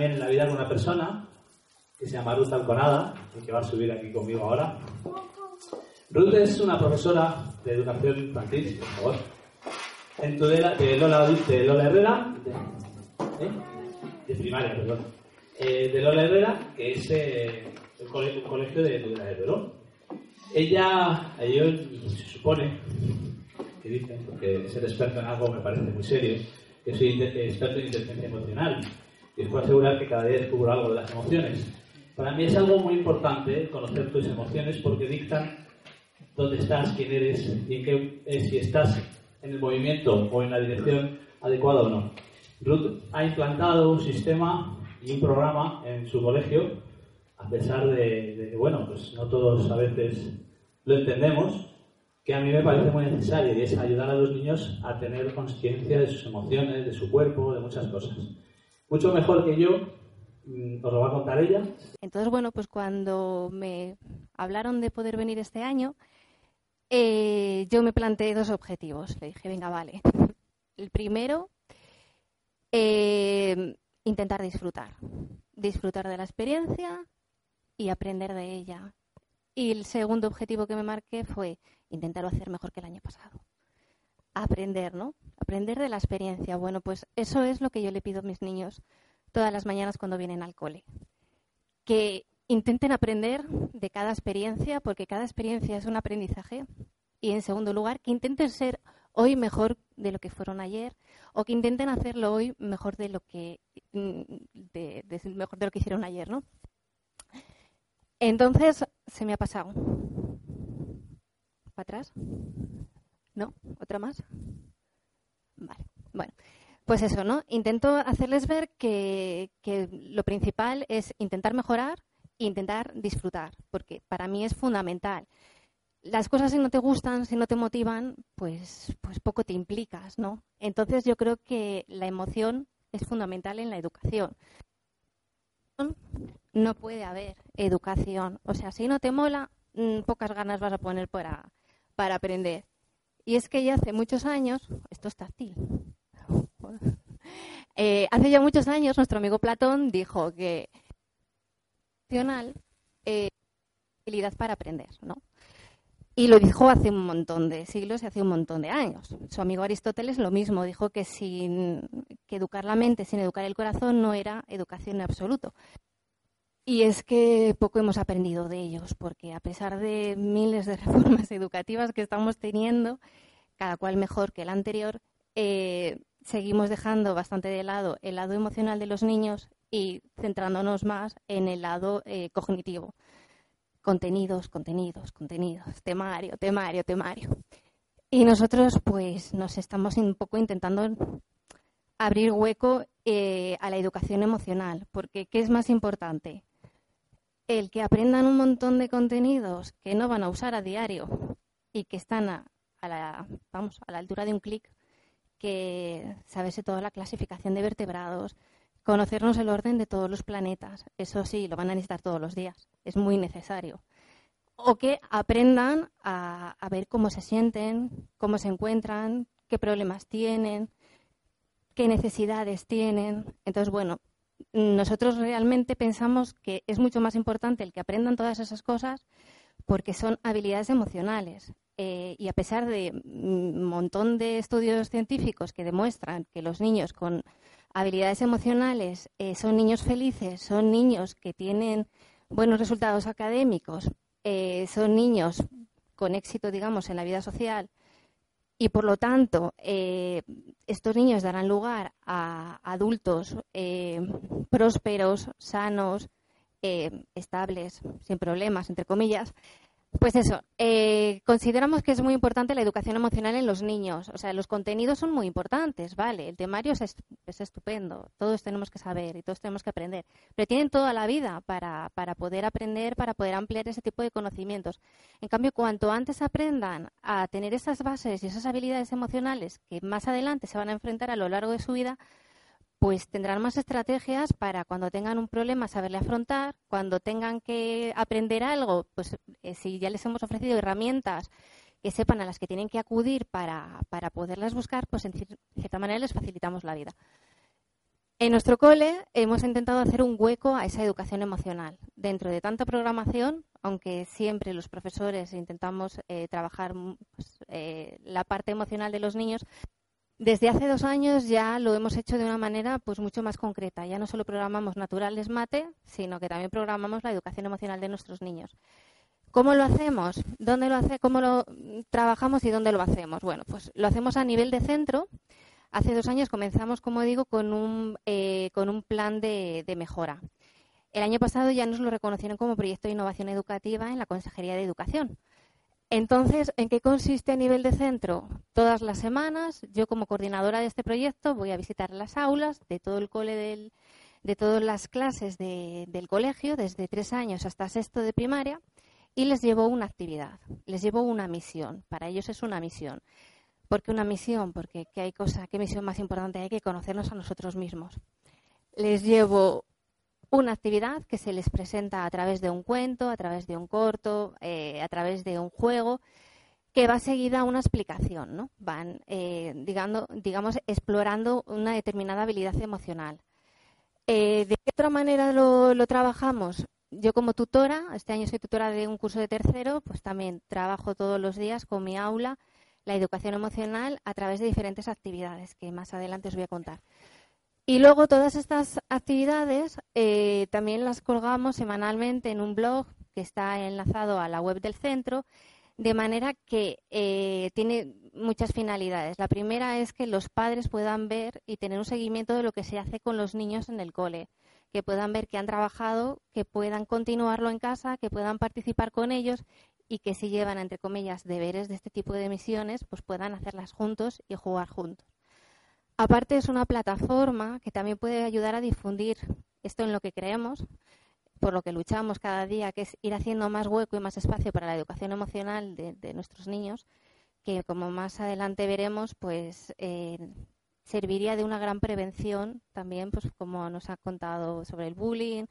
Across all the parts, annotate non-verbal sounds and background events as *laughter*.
También en la vida con una persona que se llama Ruth Alconada y que va a subir aquí conmigo ahora. Ruth es una profesora de educación infantil, por favor, en Tudela, de, Lola, de Lola Herrera, de, ¿eh? de primaria, perdón, eh, de Lola Herrera, que es eh, el colegio, un colegio de Tudela de Perón. Ella, yo, se supone, que dicen, porque ser experto en algo me parece muy serio, que soy experto en inteligencia emocional y os puedo asegurar que cada día descubro algo de las emociones. Para mí es algo muy importante conocer tus emociones porque dictan dónde estás, quién eres y eh, si estás en el movimiento o en la dirección adecuada o no. Ruth ha implantado un sistema y un programa en su colegio, a pesar de, de que, bueno, pues no todos a veces lo entendemos, que a mí me parece muy necesario y es ayudar a los niños a tener conciencia de sus emociones, de su cuerpo, de muchas cosas. Mucho mejor que yo, mm, os lo va a contar ella. Entonces, bueno, pues cuando me hablaron de poder venir este año, eh, yo me planteé dos objetivos. Le dije, venga, vale. El primero, eh, intentar disfrutar. Disfrutar de la experiencia y aprender de ella. Y el segundo objetivo que me marqué fue intentarlo hacer mejor que el año pasado. Aprender, ¿no? Aprender de la experiencia. Bueno, pues eso es lo que yo le pido a mis niños todas las mañanas cuando vienen al cole. Que intenten aprender de cada experiencia, porque cada experiencia es un aprendizaje. Y en segundo lugar, que intenten ser hoy mejor de lo que fueron ayer, o que intenten hacerlo hoy mejor de lo que mm, mejor de lo que hicieron ayer, ¿no? Entonces se me ha pasado. ¿Para atrás? ¿No? ¿Otra más? Vale. Bueno, pues eso, ¿no? Intento hacerles ver que, lo principal es intentar mejorar e intentar disfrutar, porque para mí es fundamental. Las cosas si no te gustan, si no te motivan, pues, pues poco te implicas, ¿no? Entonces yo creo que la emoción es fundamental en la educación. No puede haber educación. O sea, si no te mola, mm, pocas ganas vas a poner para aprender. Y es que ya hace muchos años, esto es táctil, *laughs* Eh, hace ya muchos años nuestro amigo Platón dijo que emocional eh, habilidad para aprender, ¿no? Y lo dijo hace un montón de siglos y hace un montón de años. Su amigo Aristóteles lo mismo, dijo que sin que educar la mente sin educar el corazón no era educación en absoluto. Y es que poco hemos aprendido de ellos, porque a pesar de miles de *laughs* reformas educativas que estamos teniendo, cada cual mejor que el anterior, eh, seguimos dejando bastante de lado el lado emocional de los niños y centrándonos más en el lado eh, cognitivo. Contenidos, contenidos, contenidos, temario, temario, temario. Y nosotros pues nos estamos un poco intentando abrir hueco eh, a la educación emocional, porque ¿qué es más importante? El que aprendan un montón de contenidos que no van a usar a diario y que están a, la, vamos, a la altura de un clic, que saberse toda la clasificación de vertebrados, conocernos el orden de todos los planetas. Eso sí, lo van a necesitar todos los días. Es muy necesario. O que aprendan a, a ver cómo se sienten, cómo se encuentran, qué problemas tienen, qué necesidades tienen. Entonces, bueno, nosotros realmente pensamos que es mucho más importante el que aprendan todas esas cosas porque son habilidades emocionales. Eh, y a pesar de un montón de estudios científicos que demuestran que los niños con habilidades emocionales eh, son niños felices, son niños que tienen buenos resultados académicos, eh, son niños con éxito, digamos, en la vida social, y por lo tanto estos niños darán lugar a adultos prósperos, sanos, estables, sin problemas, entre comillas, pues eso, eh, consideramos que es muy importante la educación emocional en los niños. O sea, los contenidos son muy importantes, ¿vale? El temario es, estupendo, todos tenemos que saber y todos tenemos que aprender. Pero tienen toda la vida para, para poder aprender, para poder ampliar ese tipo de conocimientos. En cambio, cuanto antes aprendan a tener esas bases y esas habilidades emocionales que más adelante se van a enfrentar a lo largo de su vida, pues tendrán más estrategias para cuando tengan un problema saberle afrontar, cuando tengan que aprender algo, pues eh, si ya les hemos ofrecido herramientas que sepan a las que tienen que acudir para, para poderlas buscar, pues en cierta manera les facilitamos la vida. En nuestro cole hemos intentado hacer un hueco a esa educación emocional. Dentro de tanta programación, aunque siempre los profesores intentamos eh, trabajar pues, eh, la parte emocional de los niños, desde hace dos años ya lo hemos hecho de una manera pues mucho más concreta. Ya no solo programamos naturales mate, sino que también programamos la educación emocional de nuestros niños. ¿Cómo lo hacemos? ¿Dónde lo hace? ¿Cómo lo trabajamos y dónde lo hacemos? Bueno, pues lo hacemos a nivel de centro. Hace dos años comenzamos, como digo, con un, eh, con un plan de, de mejora. El año pasado ya nos lo reconocieron como proyecto de innovación educativa en la Consejería de Educación. Entonces, ¿en qué consiste a nivel de centro? Todas las semanas, yo como coordinadora de este proyecto voy a visitar las aulas de todo el cole de todas las clases del colegio, desde tres años hasta sexto de primaria, y les llevo una actividad, les llevo una misión. Para ellos es una misión. ¿Por qué una misión? Porque ¿qué hay cosa, qué misión más importante hay que conocernos a nosotros mismos. Les llevo una actividad que se les presenta a través de un cuento, a través de un corto, eh, a través de un juego, que va seguida a una explicación, ¿no? Van, eh, digamos, digamos, explorando una determinada habilidad emocional. Eh, ¿De qué otra manera lo, lo, trabajamos? Yo como tutora, este año soy tutora de un curso de tercero, pues también trabajo todos los días con mi aula la educación emocional a través de diferentes actividades que más adelante os voy a contar. Y luego todas estas actividades eh, también las colgamos semanalmente en un blog que está enlazado a la web del centro, de manera que eh, tiene muchas finalidades. La primera es que los padres puedan ver y tener un seguimiento de lo que se hace con los niños en el cole, que puedan ver que han trabajado, que puedan continuarlo en casa, que puedan participar con ellos y que si llevan, entre comillas, deberes de este tipo de misiones, pues puedan hacerlas juntos y jugar juntos. Aparte es una plataforma que también puede ayudar a difundir esto en lo que creemos, por lo que luchamos cada día, que es ir haciendo más hueco y más espacio para la educación emocional de, nuestros niños, que como más adelante veremos, pues eh, serviría de una gran prevención también, pues como nos ha contado sobre el bullying,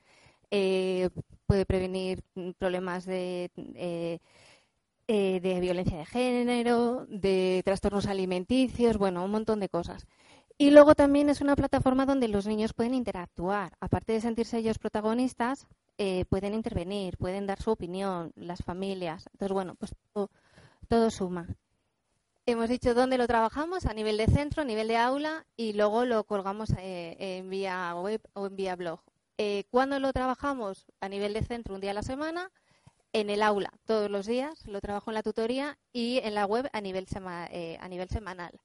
eh, puede prevenir problemas eh, de violencia de género, de trastornos alimenticios, bueno, un montón de cosas. Y luego también es una plataforma donde los niños pueden interactuar. Aparte de sentirse ellos protagonistas, eh, pueden intervenir, pueden dar su opinión, las familias. Entonces, bueno, pues todo, suma. Hemos dicho dónde lo trabajamos, a nivel de centro, a nivel de aula, y luego lo colgamos eh, en vía web o en vía blog. Eh, ¿Cuándo lo trabajamos? A nivel de centro, un día a la semana, en el aula, todos los días, lo trabajo en la tutoría, y en la web a nivel, a nivel semanal.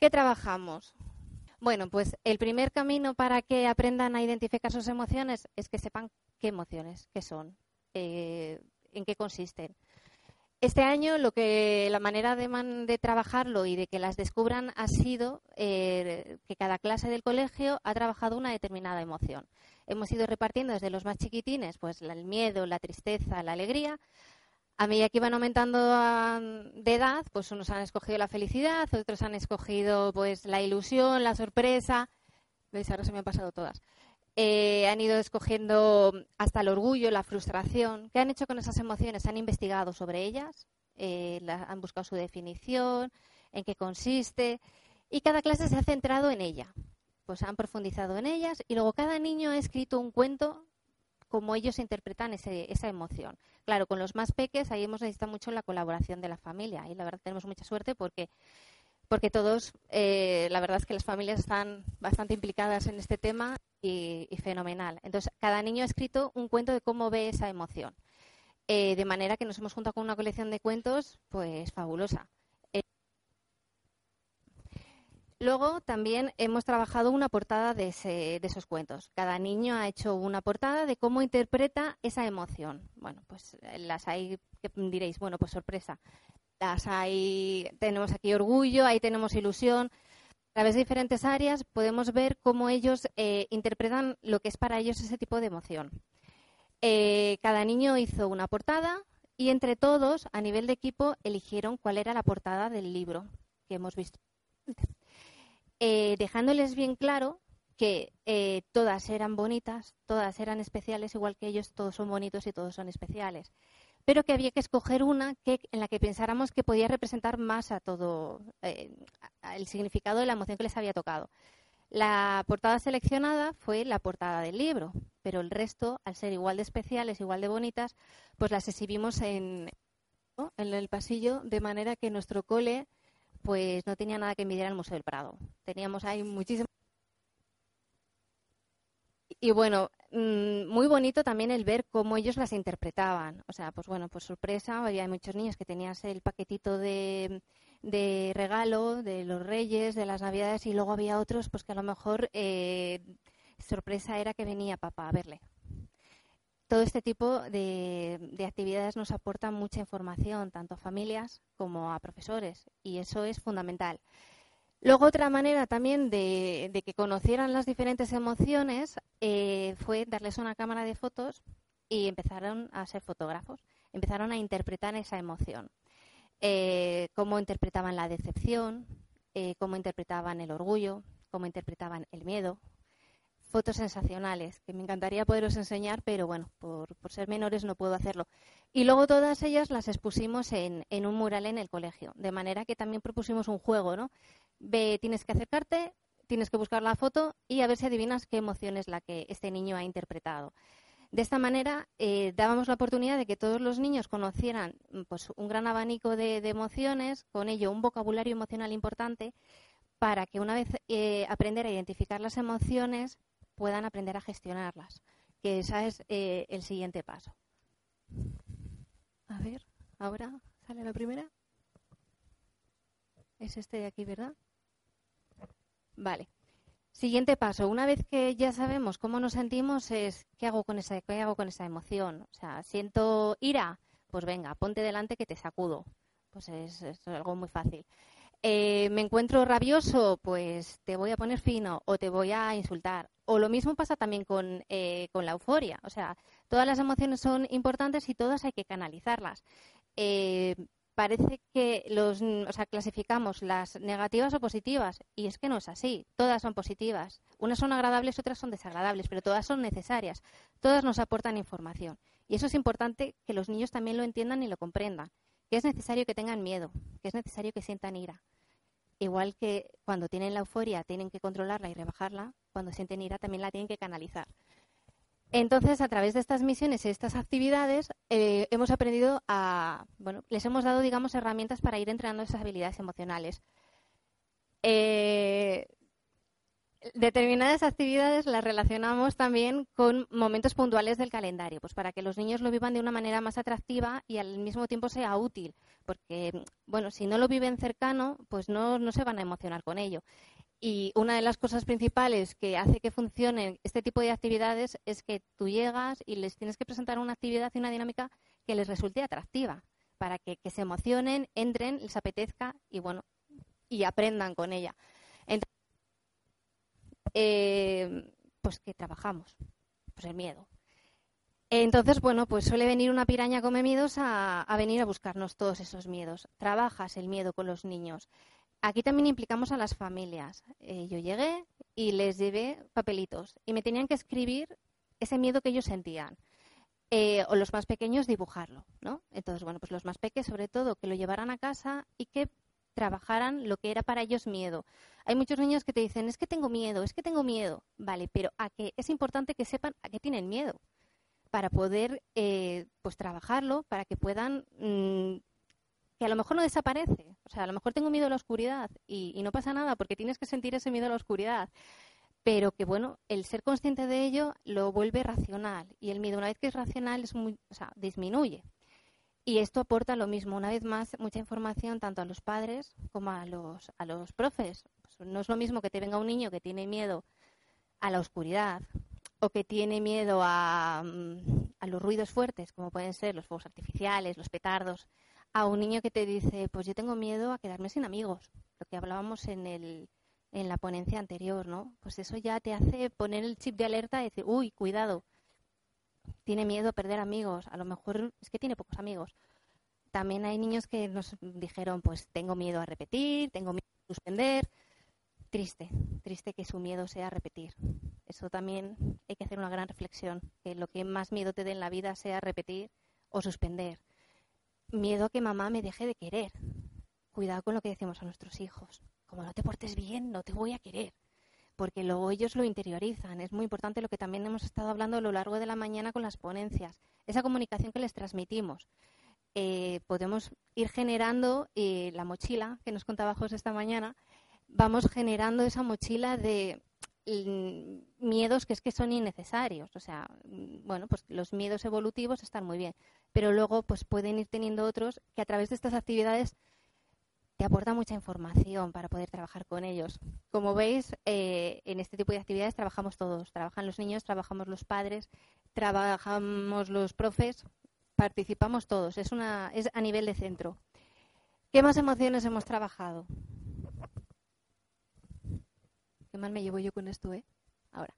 ¿Qué trabajamos? Bueno, pues el primer camino para que aprendan a identificar sus emociones es que sepan qué emociones, qué son, eh, en qué consisten. Este año lo que la manera de, trabajarlo y de que las descubran ha sido eh, que cada clase del colegio ha trabajado una determinada emoción. Hemos ido repartiendo desde los más chiquitines, pues el miedo, la tristeza, la alegría, a medida que iban aumentando de edad, pues unos han escogido la felicidad, otros han escogido pues la ilusión, la sorpresa. ¿Veis? Ahora se me han pasado todas. Eh, han ido escogiendo hasta el orgullo, la frustración. ¿Qué han hecho con esas emociones? Han investigado sobre ellas, eh, han buscado su definición, en qué consiste, y cada clase se ha centrado en ella. pues han profundizado en ellas y luego cada niño ha escrito un cuento como ellos interpretan esa emoción. Claro, con los más peques ahí hemos necesitado mucho la colaboración de la familia y la verdad tenemos mucha suerte porque porque todos, eh, la verdad es que las familias están bastante implicadas en este tema y, fenomenal. Entonces, cada niño ha escrito un cuento de cómo ve esa emoción. Eh, de manera que nos hemos juntado con una colección de cuentos, pues fabulosa. Luego también hemos trabajado una portada de, esos cuentos. Cada niño ha hecho una portada de cómo interpreta esa emoción. Bueno, pues eh, las hay, diréis, bueno, pues sorpresa. Las hay, tenemos aquí orgullo, ahí tenemos ilusión. A través de diferentes áreas podemos ver cómo ellos eh, interpretan lo que es para ellos ese tipo de emoción. Eh, cada niño hizo una portada y entre todos, a nivel de equipo, eligieron cuál era la portada del libro que hemos visto eh, dejándoles bien claro que eh, todas eran bonitas, todas eran especiales, igual que ellos, todos son bonitos y todos son especiales. Pero que había que escoger una que, en la que pensáramos que podía representar más a todo eh, el significado de la emoción que les había tocado. La portada seleccionada fue la portada del libro, pero el resto, al ser igual de especiales, igual de bonitas, pues las exhibimos en el pasillo, de manera que nuestro cole pues no tenía nada que envidiar al Museo del Prado. Teníamos ahí muchísimo. Y bueno, mm, muy bonito también el ver cómo ellos las interpretaban. O sea, pues bueno, por sorpresa, había muchos niños que tenían el paquetito de, de regalo de los reyes, de las navidades, y luego había otros pues que a lo mejor eh, sorpresa era que venía papá a verle todo este tipo de, actividades nos aportan mucha información, tanto a familias como a profesores, y eso es fundamental. Luego, otra manera también de, que conocieran las diferentes emociones eh, fue darles una cámara de fotos y empezaron a ser fotógrafos, empezaron a interpretar esa emoción. Eh, cómo interpretaban la decepción, eh, cómo interpretaban el orgullo, cómo interpretaban el miedo, fotos sensacionales que me encantaría poderos enseñar, pero bueno, por, ser menores no puedo hacerlo. Y luego todas ellas las expusimos en, un mural en el colegio, de manera que también propusimos un juego, ¿no? Tienes que acercarte, tienes que buscar la foto y a ver si adivinas qué emoción es la que este niño ha interpretado. De esta manera eh, dábamos la oportunidad de que todos los niños conocieran pues, un gran abanico de, emociones, con ello un vocabulario emocional importante, para que una vez eh, aprender a identificar las emociones, puedan aprender a gestionarlas, que ese es eh, el siguiente paso. A ver, ahora sale la primera. Es este de aquí, ¿verdad? Vale. Siguiente paso. Una vez que ya sabemos cómo nos sentimos, es ¿qué hago con esa, qué hago con esa emoción? O sea, siento ira, pues venga, ponte delante que te sacudo. Pues es algo muy fácil. Eh, me encuentro rabioso, pues te voy a poner fino o te voy a insultar. O lo mismo pasa también con, eh, con la euforia. O sea, todas las emociones son importantes y todas hay que canalizarlas. Eh, parece que los, o sea, clasificamos las negativas o positivas y es que no es así. Todas son positivas. Unas son agradables, otras son desagradables, pero todas son necesarias. Todas nos aportan información. Y eso es importante que los niños también lo entiendan y lo comprendan que es necesario que tengan miedo, que es necesario que sientan ira. Igual que cuando tienen la euforia tienen que controlarla y rebajarla, cuando sienten ira también la tienen que canalizar. Entonces, a través de estas misiones y estas actividades, eh, hemos aprendido a, bueno, les hemos dado, digamos, herramientas para ir entrenando esas habilidades emocionales. Eh, determinadas actividades las relacionamos también con momentos puntuales del calendario, pues para que los niños lo vivan de una manera más atractiva y al mismo tiempo sea útil, porque bueno, si no lo viven cercano, pues no, no se van a emocionar con ello. Y una de las cosas principales que hace que funcionen este tipo de actividades es que tú llegas y les tienes que presentar una actividad y una dinámica que les resulte atractiva, para que, que se emocionen, entren, les apetezca y bueno, y aprendan con ella. Eh, pues que trabajamos, pues el miedo. Entonces, bueno, pues suele venir una piraña come miedos a, venir a buscarnos todos esos miedos. Trabajas el miedo con los niños. Aquí también implicamos a las familias. Eh, yo llegué y les llevé papelitos y me tenían que escribir ese miedo que ellos sentían. Eh, o los más pequeños dibujarlo, ¿no? Entonces, bueno, pues los más pequeños sobre todo que lo llevaran a casa y que trabajaran lo que era para ellos miedo. Hay muchos niños que te dicen, es que tengo miedo, es que tengo miedo. Vale, pero a que es importante que sepan a qué tienen miedo para poder eh, pues trabajarlo, para que puedan mm, que a lo mejor no desaparece. O sea, a lo mejor tengo miedo a la oscuridad y, y, no pasa nada porque tienes que sentir ese miedo a la oscuridad. Pero que bueno, el ser consciente de ello lo vuelve racional y el miedo una vez que es racional es muy, o sea, disminuye. Y esto aporta lo mismo, una vez más, mucha información tanto a los padres como a los, a los profes. Pues no es lo mismo que te venga un niño que tiene miedo a la oscuridad o que tiene miedo a, mm, a los ruidos fuertes, como pueden ser los fuegos artificiales, los petardos, a un niño que te dice, pues yo tengo miedo a quedarme sin amigos, lo que hablábamos en, el, en la ponencia anterior, ¿no? Pues eso ya te hace poner el chip de alerta y decir, uy, cuidado, tiene miedo a perder amigos, a lo mejor es que tiene pocos amigos. También hay niños que nos dijeron, pues tengo miedo a repetir, tengo miedo a suspender. Triste, triste que su miedo sea repetir. Eso también hay que hacer una gran reflexión, que lo que más miedo te dé en la vida sea repetir o suspender. Miedo a que mamá me deje de querer. Cuidado con lo que decimos a nuestros hijos. Como no te portes bien, no te voy a querer porque luego ellos lo interiorizan. Es muy importante lo que también hemos estado hablando a lo largo de la mañana con las ponencias, esa comunicación que les transmitimos. Eh, podemos ir generando eh, la mochila que nos contaba José esta mañana, vamos generando esa mochila de mm, miedos que es que son innecesarios. O sea, mm, bueno, pues los miedos evolutivos están muy bien, pero luego pues pueden ir teniendo otros que a través de estas actividades te aporta mucha información para poder trabajar con ellos. Como veis, eh, en este tipo de actividades trabajamos todos. Trabajan los niños, trabajamos los padres, trabajamos los profes, participamos todos. Es, una, es a nivel de centro. ¿Qué más emociones hemos trabajado? ¿Qué mal me llevo yo con esto, eh? Ahora.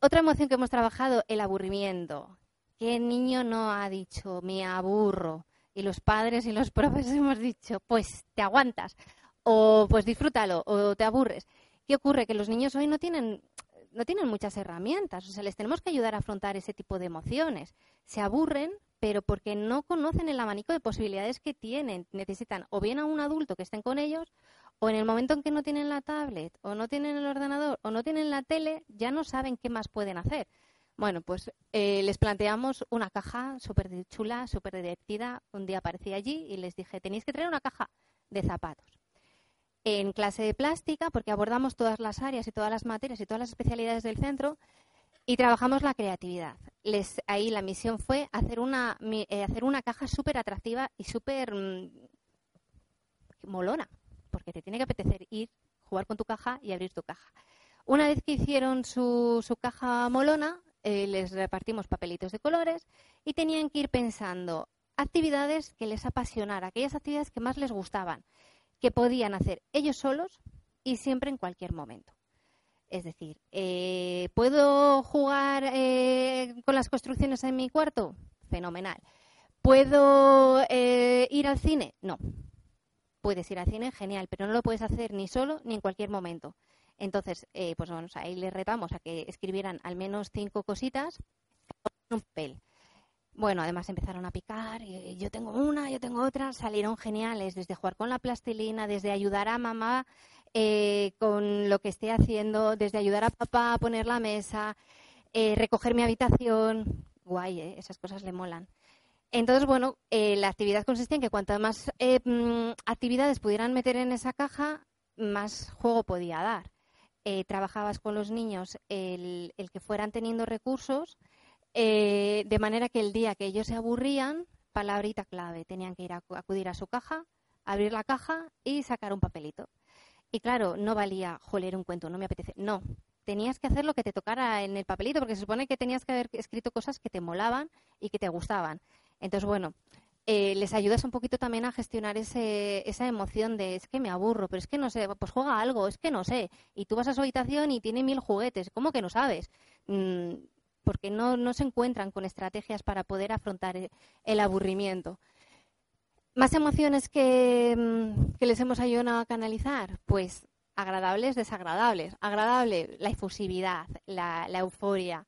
otra emoción que hemos trabajado, el aburrimiento. ¿Qué niño no ha dicho, me aburro? Y los padres y los *laughs* profes hemos dicho, pues te aguantas, o pues disfrútalo, o te aburres. ¿Qué ocurre? Que los niños hoy no tienen, no tienen muchas herramientas, o sea, les tenemos que ayudar a afrontar ese tipo de emociones. Se aburren, pero porque no conocen el abanico de posibilidades que tienen. Necesitan o bien a un adulto que estén con ellos, o en el momento en que no tienen la tablet, o no tienen el ordenador, o no tienen la tele, ya no saben qué más pueden hacer. Bueno, pues eh, les planteamos una caja súper chula, súper divertida. Un día aparecí allí y les dije, tenéis que traer una caja de zapatos. En clase de plástica, porque abordamos todas las áreas y todas las materias y todas las especialidades del centro, y trabajamos la creatividad. Les, ahí la misión fue hacer una, eh, hacer una caja súper atractiva y súper mm, molona, porque te tiene que apetecer ir, jugar con tu caja y abrir tu caja. Una vez que hicieron su, su caja molona, eh, les repartimos papelitos de colores y tenían que ir pensando actividades que les apasionara, aquellas actividades que más les gustaban, que podían hacer ellos solos y siempre en cualquier momento. Es decir, eh, ¿puedo jugar eh, con las construcciones en mi cuarto? Fenomenal. ¿Puedo ir al cine? No. Puedes ir al cine, genial, pero no lo puedes hacer ni solo ni en cualquier momento. Entonces, eh, pues bueno, ahí les retamos a que escribieran al menos cinco cositas en un papel. Bueno, además empezaron a picar, yo tengo una, yo tengo otra, salieron geniales, desde jugar con la plastilina, desde ayudar a mamá eh, con lo que esté haciendo, desde ayudar a papá a poner la mesa, eh, recoger mi habitación. Guay, esas cosas le molan. Entonces, bueno, la actividad consistía en que cuantas más mm, actividades pudieran meter en esa caja, más juego podía dar. Eh, trabajabas con los niños el, que fueran teniendo recursos, eh, de manera que el día que ellos se aburrían, palabrita clave, tenían que ir a acudir a su caja, abrir la caja y sacar un papelito. Y claro, no valía, joler, un cuento, no me apetece. No, tenías que hacer lo que te tocara en el papelito, porque se supone que tenías que haber escrito cosas que te molaban y que te gustaban. Entonces, bueno, eh, les ayudas un poquito también a gestionar ese, esa emoción de es que me aburro, pero es que no sé, pues juega algo, es que no sé. Y tú vas a su habitación y tiene mil juguetes, ¿cómo que no sabes? Mm, porque no, se encuentran con estrategias para poder afrontar e, el, aburrimiento. ¿Más emociones que, mm, que les hemos ayudado a canalizar? Pues agradables, desagradables. Agradable, la efusividad, la euforia,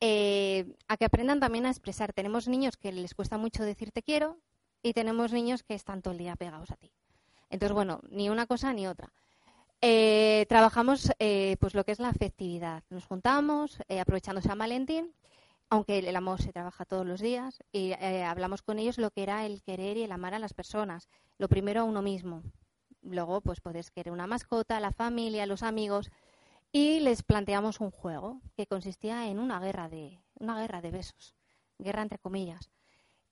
eh, a que aprendan también a expresar. Tenemos niños que les cuesta mucho decir te quiero y tenemos niños que están todo el día pegados a ti. Entonces, bueno, ni una cosa ni otra. Eh, trabajamos eh, pues lo que es la afectividad. Nos juntamos, eh, aprovechando San Valentín, aunque el amor se trabaja todos los días, y hablamos con ellos lo que era el querer y el amar a las personas. Lo primero a uno mismo. Luego, pues puedes querer una mascota, la familia, los amigos. Y les planteamos un juego que consistía en una guerra de, una guerra de besos. Guerra entre comillas.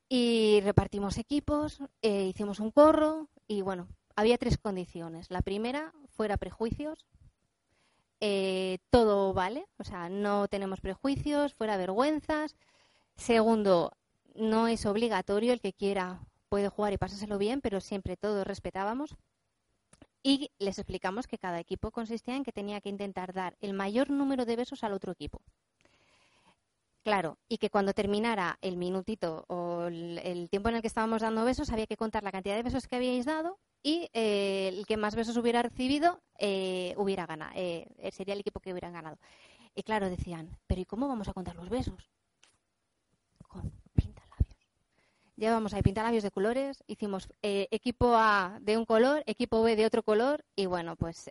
Y repartimos equipos, hicimos un corro y bueno, había tres condiciones. La primera, fuera prejuicios. Eh, todo vale, o sea, no tenemos prejuicios, fuera vergüenzas. Segundo, no es obligatorio, el que quiera puede jugar y pasárselo bien, pero siempre todos respetábamos. Y les explicamos que cada equipo consistía en que tenía que intentar dar el mayor número de besos al otro equipo. Claro, y que cuando terminara el minutito o el, tiempo en el que estábamos dando besos, había que contar la cantidad de besos que habíais dado y eh, el que más besos hubiera recibido eh, hubiera ganado, eh, sería el equipo que hubiera ganado. Y claro, decían, pero ¿y cómo vamos a contar los besos? Con pintalabios. Llevamos ahí pintalabios de colores, hicimos equipo A de un color, equipo B de otro color y bueno, pues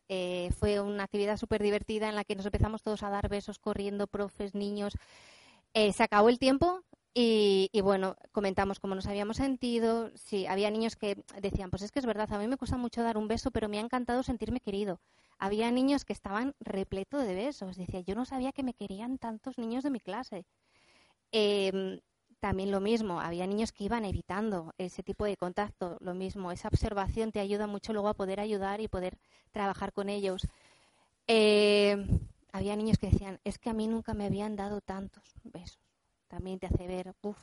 fue una actividad súper divertida en la que nos empezamos todos a dar besos corriendo, profes, niños. Eh, se acabó el tiempo y, bueno, comentamos cómo nos habíamos sentido. Sí, había niños que decían, pues es que es verdad, a mí me cuesta mucho dar un beso, pero me ha encantado sentirme querido. Había niños que estaban repleto de besos. Decía, yo no sabía que me querían tantos niños de mi clase. Em, también lo mismo, había niños que iban evitando ese tipo de contacto. Lo mismo, esa observación te ayuda mucho luego a poder ayudar y poder trabajar con ellos. Eh, había niños que decían, es que a mí nunca me habían dado tantos besos. También te hace ver, uff,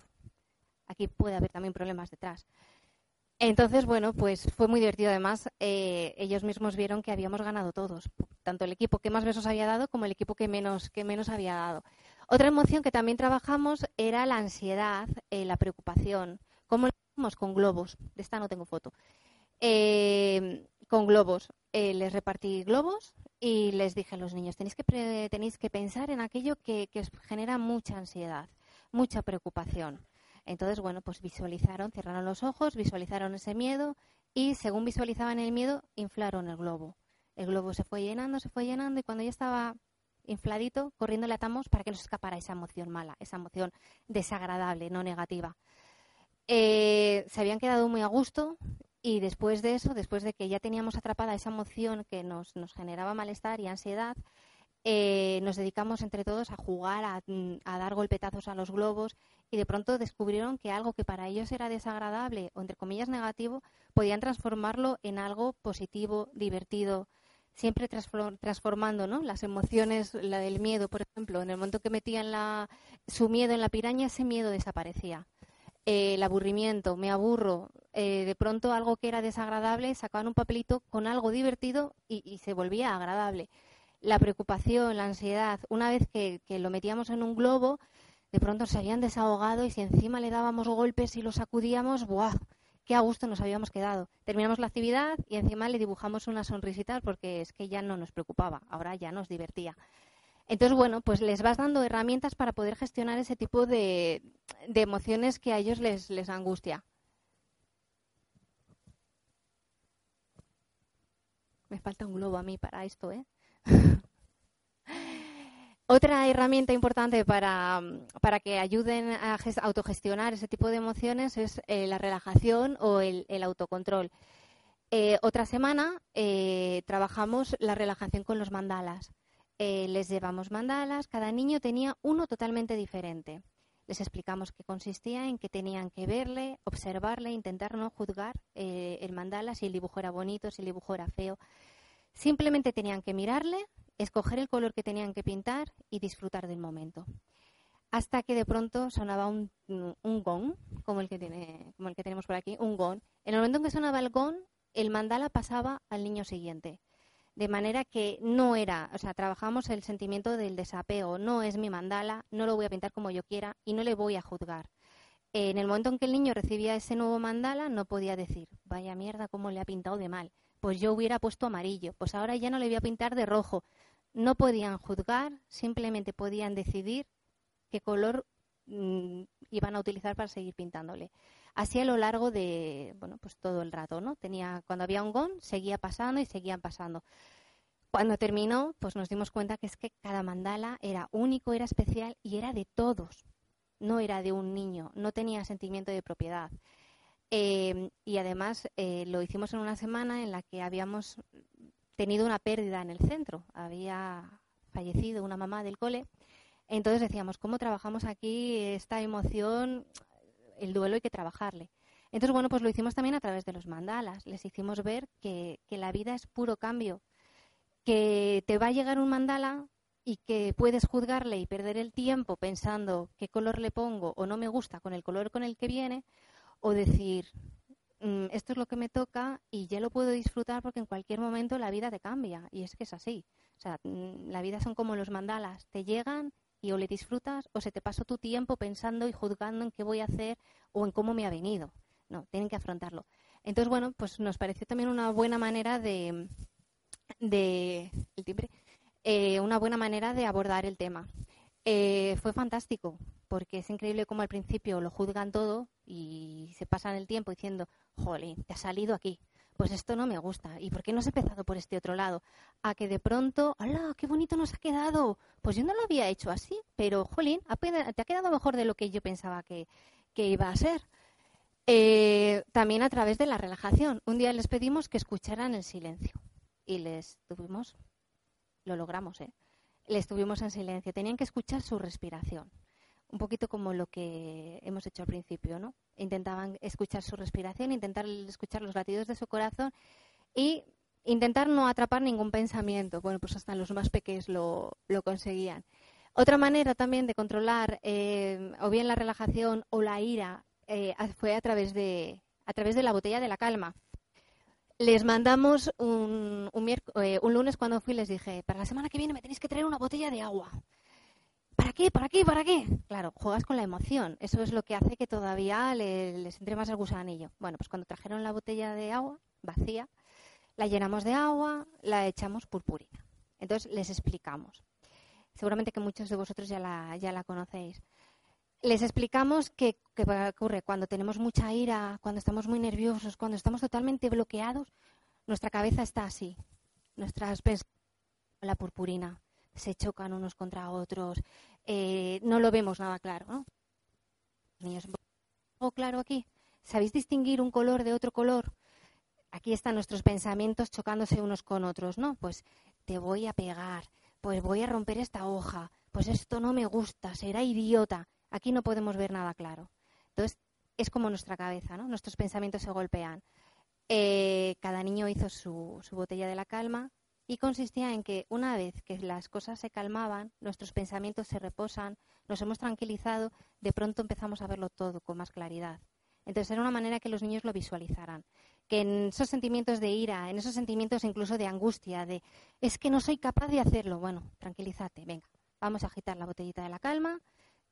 aquí puede haber también problemas detrás. Entonces, bueno, pues fue muy divertido. Además, eh, ellos mismos vieron que habíamos ganado todos, tanto el equipo que más besos había dado como el equipo que menos, que menos había dado. Otra emoción que también trabajamos era la ansiedad, eh, la preocupación. ¿Cómo lo hacemos? Con globos. De esta no tengo foto. Eh, con globos. les repartí globos y les dije a los niños, tenéis que, tenéis que pensar en aquello que, os genera mucha ansiedad, mucha preocupación. Entonces, bueno, pues visualizaron, cerraron los ojos, visualizaron ese miedo y según visualizaban el miedo, inflaron el globo. El globo se fue llenando, se fue llenando y cuando ya estaba infladito, corriendo le atamos para que no se escapara esa emoción mala, esa emoción desagradable, no negativa. Eh, se habían quedado muy a gusto y después de eso, después de que ya teníamos atrapada esa emoción que nos, generaba malestar y ansiedad, eh, nos dedicamos entre todos a jugar, a, a, dar golpetazos a los globos y de pronto descubrieron que algo que para ellos era desagradable o entre comillas negativo, podían transformarlo en algo positivo, divertido, siempre transformando ¿no? las emociones, la del miedo, por ejemplo, en el momento que metían la, su miedo en la piraña, ese miedo desaparecía. Eh, el aburrimiento, me aburro, eh, de pronto algo que era desagradable, sacaban un papelito con algo divertido y, se volvía agradable. La preocupación, la ansiedad, una vez que, lo metíamos en un globo, de pronto se habían desahogado y si encima le dábamos golpes y lo sacudíamos, ¡buah! Qué a gusto nos habíamos quedado. Terminamos la actividad y encima le dibujamos una sonrisita porque es que ya no nos preocupaba, ahora ya nos divertía. Entonces, bueno, pues les vas dando herramientas para poder gestionar ese tipo de, emociones que a ellos les, angustia. Me falta un globo a mí para esto, ¿eh? *laughs* Otra herramienta importante para, que ayuden a autogestionar ese tipo de emociones es eh, la relajación o el, autocontrol. Eh, otra semana eh, trabajamos la relajación con los mandalas. Les llevamos mandalas, cada niño tenía uno totalmente diferente. Les explicamos qué consistía, en que tenían que verle, observarle, intentar no juzgar el mandala, si el dibujo era bonito, si el dibujo era feo. Simplemente tenían que mirarle, escoger el color que tenían que pintar y disfrutar del momento. Hasta que de pronto sonaba un, gong, como el, que tiene, como el que tenemos por aquí, un gong. En el momento en que sonaba el gong, el mandala pasaba al niño siguiente. De manera que no era, o sea, trabajamos el sentimiento del desapego. No es mi mandala, no lo voy a pintar como yo quiera y no le voy a juzgar. En el momento en que el niño recibía ese nuevo mandala, no podía decir, vaya mierda, cómo le ha pintado de mal. Pues yo hubiera puesto amarillo, pues ahora ya no le voy a pintar de rojo. No podían juzgar, simplemente podían decidir qué color mm, iban a utilizar para seguir pintándole. Así a lo largo de, bueno, pues todo el rato, ¿no? Tenía, cuando había un gong, seguía pasando y seguían pasando. Cuando terminó, pues nos dimos cuenta que es que cada mandala era único, era especial y era de todos. No era de un niño, no tenía sentimiento de propiedad. Eh, y además eh, lo hicimos en una semana en la que habíamos tenido una pérdida en el centro. Había fallecido una mamá del cole. Entonces decíamos, ¿cómo trabajamos aquí esta emoción? El duelo hay que trabajarle. Entonces, bueno, pues lo hicimos también a través de los mandalas. Les hicimos ver que, que la vida es puro cambio, que te va a llegar un mandala y que puedes juzgarle y perder el tiempo pensando qué color le pongo o no me gusta con el color con el que viene, o decir, mm, esto es lo que me toca y ya lo puedo disfrutar porque en cualquier momento la vida te cambia. Y es que es así. O sea, mm, la vida son como los mandalas, te llegan y o le disfrutas o se te pasó tu tiempo pensando y juzgando en qué voy a hacer o en cómo me ha venido. No, tienen que afrontarlo. Entonces, bueno, pues nos pareció también una buena manera de, de el timbre, eh, una buena manera de abordar el tema. Eh, fue fantástico, porque es increíble cómo al principio lo juzgan todo y se pasan el tiempo diciendo, jolín, te ha salido aquí, pues esto no me gusta. ¿Y por qué no has empezado por este otro lado? A que de pronto, ¡hala, qué bonito nos ha quedado! Pues yo no lo había hecho así, pero, jolín, te ha quedado mejor de lo que yo pensaba que, que iba a ser. Eh, también a través de la relajación. Un día les pedimos que escucharan el silencio y les tuvimos, lo logramos, ¿eh? Les tuvimos en silencio. Tenían que escuchar su respiración. Un poquito como lo que hemos hecho al principio, ¿no? Intentaban escuchar su respiración, intentar escuchar los latidos de su corazón y intentar no atrapar ningún pensamiento. Bueno, pues hasta los más pequeños lo, lo conseguían. Otra manera también de controlar eh, o bien la relajación o la ira eh, fue a través de a través de la botella de la calma. Les mandamos un, eh, un, lunes cuando fui, les dije, para la semana que viene me tenéis que traer una botella de agua. ¿Para qué? ¿Para qué? ¿Para qué? Claro, juegas con la emoción. Eso es lo que hace que todavía les, entre más el gusanillo. Bueno, pues cuando trajeron la botella de agua vacía, la llenamos de agua, la echamos purpurina. Entonces les explicamos. Seguramente que muchos de vosotros ya la, ya la conocéis les explicamos qué, ocurre cuando tenemos mucha ira, cuando estamos muy nerviosos, cuando estamos totalmente bloqueados, nuestra cabeza está así, nuestras la purpurina, se chocan unos contra otros, eh, no lo vemos nada claro, ¿no? Niños, claro aquí? ¿Sabéis distinguir un color de otro color? Aquí están nuestros pensamientos chocándose unos con otros, ¿no? Pues te voy a pegar, pues voy a romper esta hoja, pues esto no me gusta, será idiota. Aquí no podemos ver nada claro. Entonces, es como nuestra cabeza, ¿no? Nuestros pensamientos se golpean. Eh, cada niño hizo su, su botella de la calma y consistía en que una vez que las cosas se calmaban, nuestros pensamientos se reposan, nos hemos tranquilizado, de pronto empezamos a verlo todo con más claridad. Entonces era una manera que los niños lo visualizaran. Que en esos sentimientos de ira, en esos sentimientos incluso de angustia, de es que no soy capaz de hacerlo, bueno, tranquilízate, venga, vamos a agitar la botellita de la calma,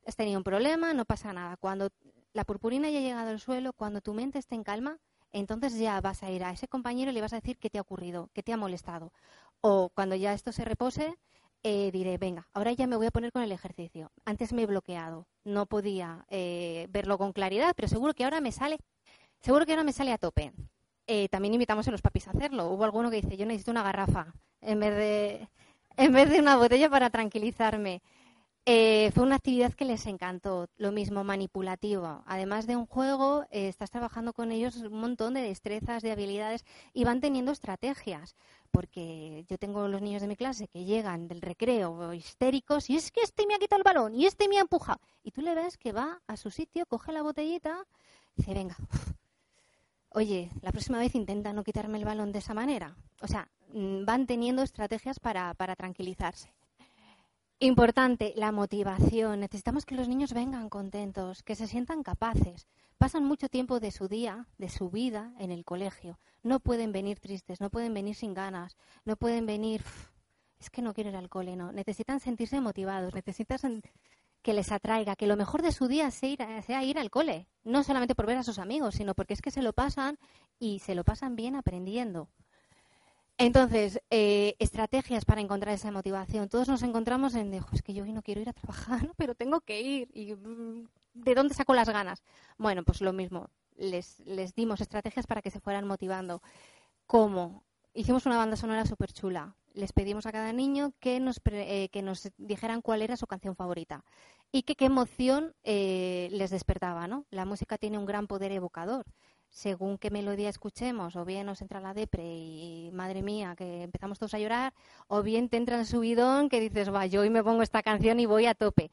has tenido un problema, no pasa nada. Cuando la purpurina haya llegado al suelo, cuando tu mente esté en calma, entonces ya vas a ir a ese compañero y le vas a decir qué te ha ocurrido, qué te ha molestado. O cuando ya esto se repose, eh, diré, venga, ahora ya me voy a poner con el ejercicio. Antes me he bloqueado, no podía eh, verlo con claridad, pero seguro que ahora me sale, seguro que ahora me sale a tope. Eh, también invitamos a los papis a hacerlo. Hubo alguno que dice, yo necesito una garrafa en vez de, en vez de una botella para tranquilizarme. Eh, fue una actividad que les encantó, lo mismo manipulativo. Además de un juego, eh, estás trabajando con ellos un montón de destrezas, de habilidades y van teniendo estrategias. Porque yo tengo los niños de mi clase que llegan del recreo histéricos y es que este me ha quitado el balón y este me ha empujado. Y tú le ves que va a su sitio, coge la botellita y dice, venga, *laughs* oye, la próxima vez intenta no quitarme el balón de esa manera. O sea, mm, van teniendo estrategias para tranquilizarse. Importante, la motivación. Necesitamos que los niños vengan contentos, que se sientan capaces. Pasan mucho tiempo de su día, de su vida, en el colegio. No pueden venir tristes, no pueden venir sin ganas, no pueden venir, es que no quiero ir al cole, no. Necesitan sentirse motivados, necesitan que les atraiga, que lo mejor de su día sea ir, sea ir al cole. No solamente por ver a sus amigos, sino porque es que se lo pasan y se lo pasan bien aprendiendo. Entonces, eh, estrategias para encontrar esa motivación. Todos nos encontramos en, es que yo hoy no quiero ir a trabajar, *laughs* pero tengo que ir. ¿Y mm, de dónde saco las ganas? Bueno, pues lo mismo. les, les dimos estrategias para que se fueran motivando. ¿Cómo? Hicimos una banda sonora súper chula. Les pedimos a cada niño que nos, eh, que nos dijeran cuál era su canción favorita y que qué emoción eh, les despertaba, ¿no? La música tiene un gran poder evocador según qué melodía escuchemos, o bien nos entra la depre y madre mía, que empezamos todos a llorar, o bien te entra el subidón que dices, va, yo hoy me pongo esta canción y voy a tope.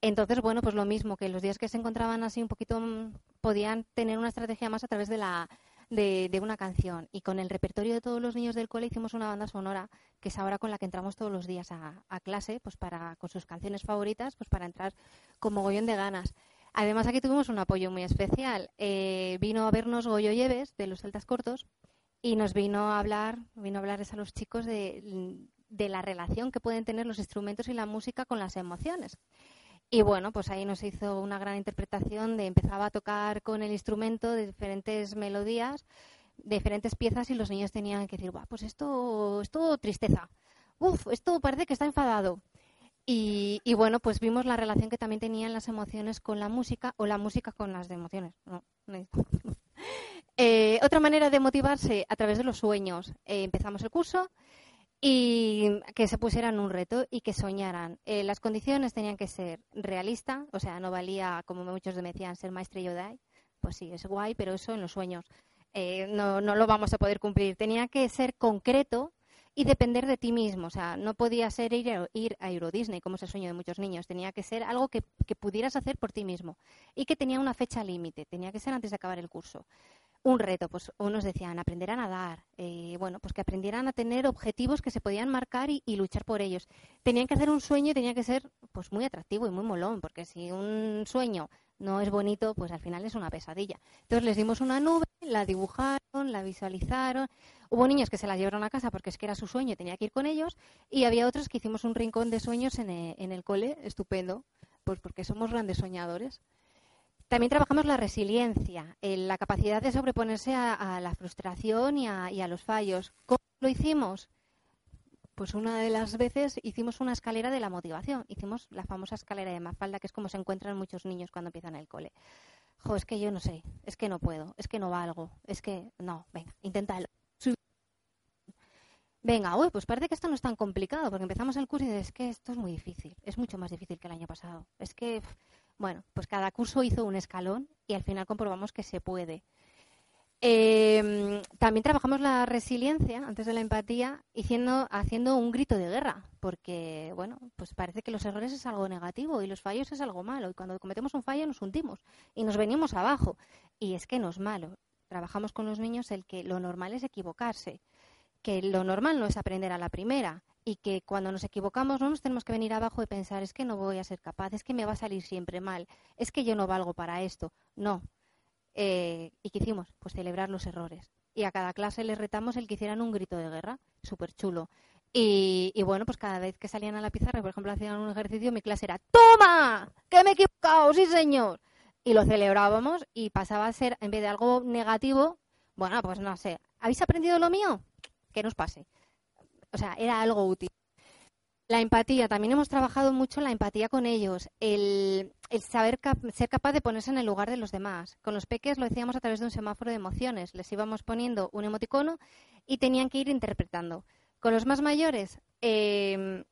Entonces, bueno, pues lo mismo, que los días que se encontraban así un poquito mm, podían tener una estrategia más a través de la de, una canción. Y con el repertorio de todos los niños del cole hicimos una banda sonora, que es ahora con la que entramos todos los días a, a clase, pues para, con sus canciones favoritas, pues para entrar con mogollón de ganas. Además, aquí tuvimos un apoyo muy especial. Eh, vino a vernos Goyo Lleves, de los Celtas Cortos, y nos vino a hablar, vino a hablarles a los chicos de, la relación que pueden tener los instrumentos y la música con las emociones. Y bueno, pues ahí nos hizo una gran interpretación de empezaba a tocar con el instrumento de diferentes melodías, de diferentes piezas y los niños tenían que decir, pues esto, esto tristeza. Uf, esto parece que está enfadado. Y, bueno, pues vimos la relación que también tenían las emociones con la música o la música con las emociones. *laughs* Eh, otra manera de motivarse a través de los sueños. Eh, empezamos el curso y que se pusieran un reto y que soñaran. Eh, las condiciones tenían que ser realistas, o sea, no valía, como muchos me decían, ser maestro Yodai. Pues sí, es guay, pero eso en los sueños no, no lo vamos a poder cumplir. Tenía que ser concreto y depender de ti mismo. O sea, no podía ser ir a, ir a Euro Disney, como es el sueño de muchos niños. Tenía que ser algo que, pudieras hacer por ti mismo y que tenía una fecha límite. Tenía que ser antes de acabar el curso. Un reto, pues unos decían aprender a nadar, eh, bueno, pues que aprendieran a tener objetivos que se podían marcar y, y, luchar por ellos. Tenían que hacer un sueño y tenía que ser pues muy atractivo y muy molón, porque si un sueño no es bonito, pues al final es una pesadilla. Entonces les dimos una nube, la dibujaron, la visualizaron. Hubo niños que se la llevaron a casa porque es que era su sueño y tenía que ir con ellos. Y había otros que hicimos un rincón de sueños en el, en el cole, estupendo, pues porque somos grandes soñadores. También trabajamos la resiliencia, la capacidad de sobreponerse a, la frustración y a, y a los fallos. ¿Cómo lo hicimos? Pues una de las veces hicimos una escalera de la motivación. Hicimos la famosa escalera de Mafalda, que es como se encuentran muchos niños cuando empiezan el cole. Jo, es que yo no sé, es que no puedo, es que no valgo, es que no, venga, inténtalo. Venga, uy, pues parece que esto no es tan complicado, porque empezamos el curso y dices, es que esto es muy difícil, es mucho más difícil que el año pasado. Es que, bueno, pues cada curso hizo un escalón y al final comprobamos que se puede. Eh, también trabajamos la resiliencia antes de la empatía haciendo, haciendo un grito de guerra, porque bueno, pues parece que los errores es algo negativo y los fallos es algo malo y cuando cometemos un fallo nos hundimos y nos venimos abajo y es que no es malo. Trabajamos con los niños el que lo normal es equivocarse, que lo normal no es aprender a la primera y que cuando nos equivocamos no nos tenemos que venir abajo y pensar es que no voy a ser capaz, es que me va a salir siempre mal, es que yo no valgo para esto. No, eh, ¿Y qué hicimos? Pues celebrar los errores. Y a cada clase les retamos el que hicieran un grito de guerra, súper chulo. Y, bueno, pues cada vez que salían a la pizarra, por ejemplo, hacían un ejercicio, mi clase era ¡Toma! ¡Que me he equivocado! ¡Sí, señor! Y lo celebrábamos y pasaba a ser, en vez de algo negativo, bueno, pues no sé, ¿habéis aprendido lo mío? Que nos pase. O sea, era algo útil. La empatía, también hemos trabajado mucho la empatía con ellos, el, saber ser capaz de ponerse en el lugar de los demás. Con los peques lo decíamos a través de un semáforo de emociones, les íbamos poniendo un emoticono y tenían que ir interpretando. Con los más mayores, em,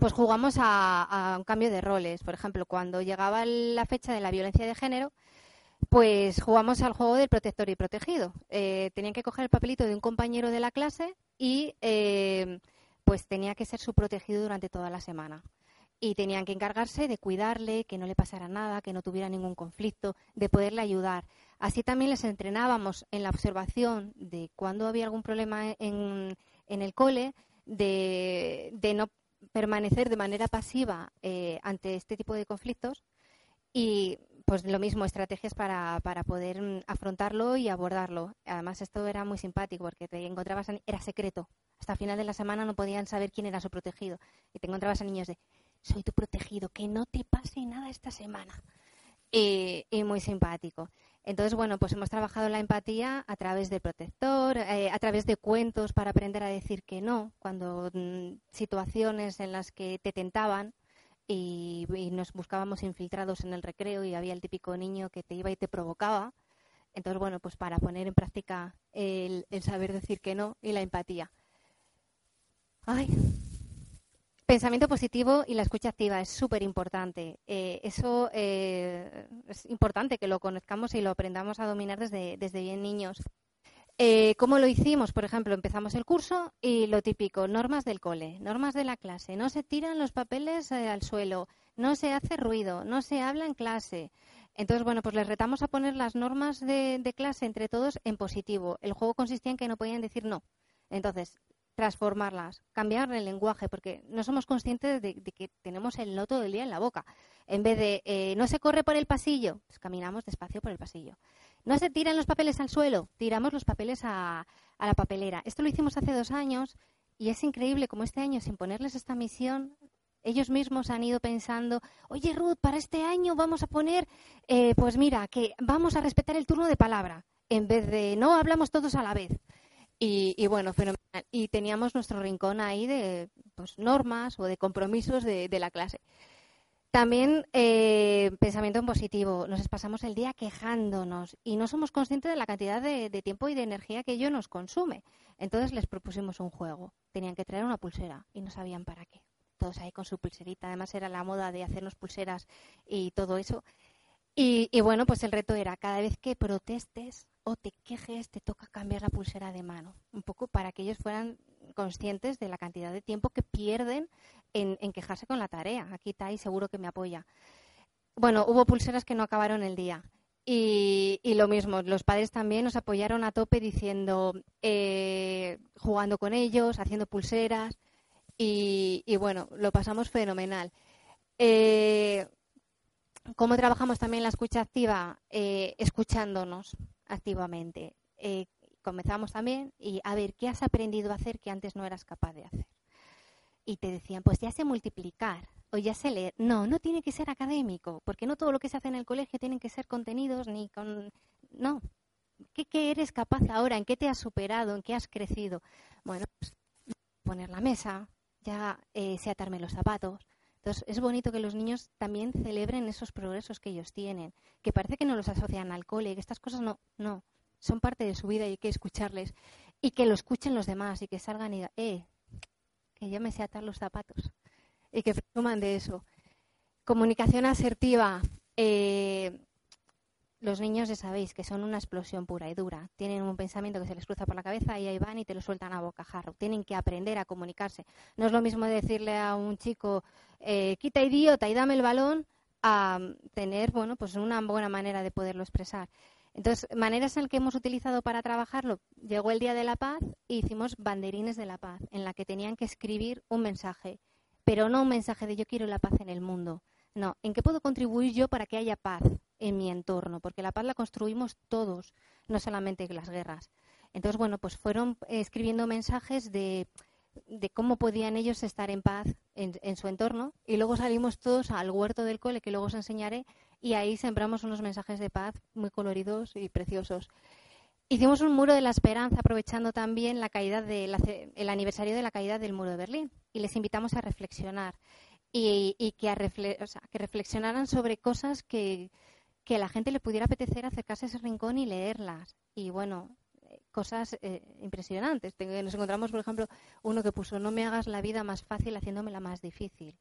pues jugamos a, un cambio de roles. Por ejemplo, cuando llegaba la fecha de la violencia de género, pues jugamos al juego del protector y protegido. Eh, tenían que coger el papelito de un compañero de la clase y em, pues tenía que ser su protegido durante toda la semana. Y tenían que encargarse de cuidarle, que no le pasara nada, que no tuviera ningún conflicto, de poderle ayudar. Así también les entrenábamos en la observación de cuando había algún problema en, el cole, de, no permanecer de manera pasiva eh, ante este tipo de conflictos y pues lo mismo, estrategias para, para poder mm, afrontarlo y abordarlo. Además, esto era muy simpático porque te encontrabas, era secreto. Hasta final de la semana no podían saber quién era su protegido. Y te encontrabas a niños de, soy tu protegido, que no te pase nada esta semana. Y, muy simpático. Entonces, bueno, pues hemos trabajado la empatía a través del protector, eh, a través de cuentos para aprender a decir que no, cuando mm, situaciones en las que te tentaban y, nos buscábamos infiltrados en el recreo y había el típico niño que te iba y te provocaba Entonces, bueno, pues para poner en práctica el, saber decir que no y la empatía. Ay. Pensamiento positivo y la escucha activa es súper importante. Eh, eso eh, es importante que lo conozcamos y lo aprendamos a dominar desde, desde bien niños. Eh, ¿Cómo lo hicimos? Por ejemplo, empezamos el curso y lo típico, normas del cole, normas de la clase. No se tiran los papeles al suelo, no se hace ruido, no se habla en clase. Entonces, bueno, pues les retamos a poner las normas de, clase entre todos en positivo. El juego consistía en que no podían decir no. Entonces, transformarlas, cambiar el lenguaje, porque no somos conscientes de, que tenemos el no todo el día en la boca. En vez de eh, no se corre por el pasillo, pues caminamos despacio por el pasillo. No se tiran los papeles al suelo, tiramos los papeles a, a la papelera. Esto lo hicimos hace dos años y es increíble como este año, sin ponerles esta misión, ellos mismos han ido pensando, oye Ruth, para este año vamos a poner, eh, pues mira, que vamos a respetar el turno de palabra, en vez de no hablamos todos a la vez. Y, bueno, fenomenal. Y teníamos nuestro rincón ahí de pues, normas o de compromisos de, la clase. También eh, pensamiento en positivo. Nos pasamos el día quejándonos y no somos conscientes de la cantidad de, de, tiempo y de energía que ello nos consume. Entonces les propusimos un juego. Tenían que traer una pulsera y no sabían para qué todos ahí con su pulserita. Además era la moda de hacernos pulseras y todo eso. Y, bueno, pues el reto era cada vez que protestes o te quejes, te toca cambiar la pulsera de mano. Un poco para que ellos fueran conscientes de la cantidad de tiempo que pierden en, quejarse con la tarea. Aquí y seguro que me apoya. Bueno, hubo pulseras que no acabaron el día. Y, lo mismo, los padres también nos apoyaron a tope diciendo, eh, jugando con ellos, haciendo pulseras. Y, bueno, lo pasamos fenomenal. Eh, ¿Cómo trabajamos también la escucha activa? Eh, escuchándonos activamente. Comenzamos también y a ver, ¿qué has aprendido a hacer que antes no eras capaz de hacer? Y te decían, pues ya sé multiplicar o ya sé leer. No, no tiene que ser académico, porque no todo lo que se hace en el colegio tienen que ser contenidos ni con... No. ¿Qué, qué eres capaz ahora? ¿En qué te has superado? ¿En qué has crecido? Bueno, pues, poner la mesa, ya eh, atarme los zapatos. Entonces, es bonito que los niños también celebren esos progresos que ellos tienen, que parece que no los asocian al cole, que estas cosas no, no, son parte de su vida y hay que escucharles. Y que lo escuchen los demás y que salgan y digan, eh, que yo me sé atar los zapatos. Y que presuman de eso. Comunicación asertiva. Eh, los niños ya sabéis que son una explosión pura y dura. Tienen un pensamiento que se les cruza por la cabeza y ahí van y te lo sueltan a bocajarro. Tienen que aprender a comunicarse. No es lo mismo decirle a un chico, eh, quita idiota y dame el balón, a tener, bueno, pues una buena manera de poderlo expresar. Entonces, maneras en las que hemos utilizado para trabajarlo, llegó el Día de la Paz y hicimos banderines de la paz, en la que tenían que escribir un mensaje, pero no un mensaje de yo quiero la paz en el mundo. No, ¿en qué puedo contribuir yo para que haya paz? en mi entorno, porque la paz la construimos todos, no solamente las guerras. Entonces, bueno, pues fueron escribiendo mensajes de, de cómo podían ellos estar en paz en, su entorno y luego salimos todos al huerto del cole, que luego os enseñaré, y ahí sembramos unos mensajes de paz muy coloridos y preciosos. Hicimos un muro de la esperanza aprovechando también la caída de el aniversario de la caída del muro de Berlín y les invitamos a reflexionar y, que, a que reflexionaran sobre cosas que, que a la gente le pudiera apetecer acercarse a ese rincón y leerlas. Y bueno, eh, cosas eh, impresionantes. Nos encontramos, por ejemplo, uno que puso, no me hagas la vida más fácil haciéndomela más difícil.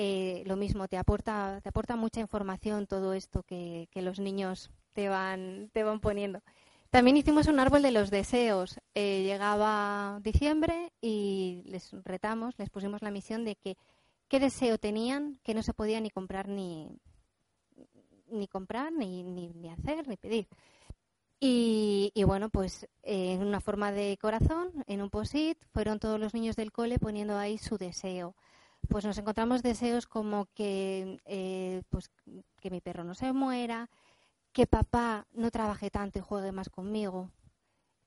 Eh, lo mismo, te aporta, te aporta mucha información todo esto que, los niños te van, te van poniendo. También hicimos un árbol de los deseos. llegaba diciembre y les retamos, les pusimos la misión de que qué deseo tenían que no se podía ni comprar ni, ni comprar, ni, ni, hacer, ni pedir. Y, bueno, pues en una forma de corazón, en un posit, fueron todos los niños del cole poniendo ahí su deseo. Pues nos encontramos deseos como que, eh, pues, que mi perro no se muera, que papá no trabaje tanto y juegue más conmigo,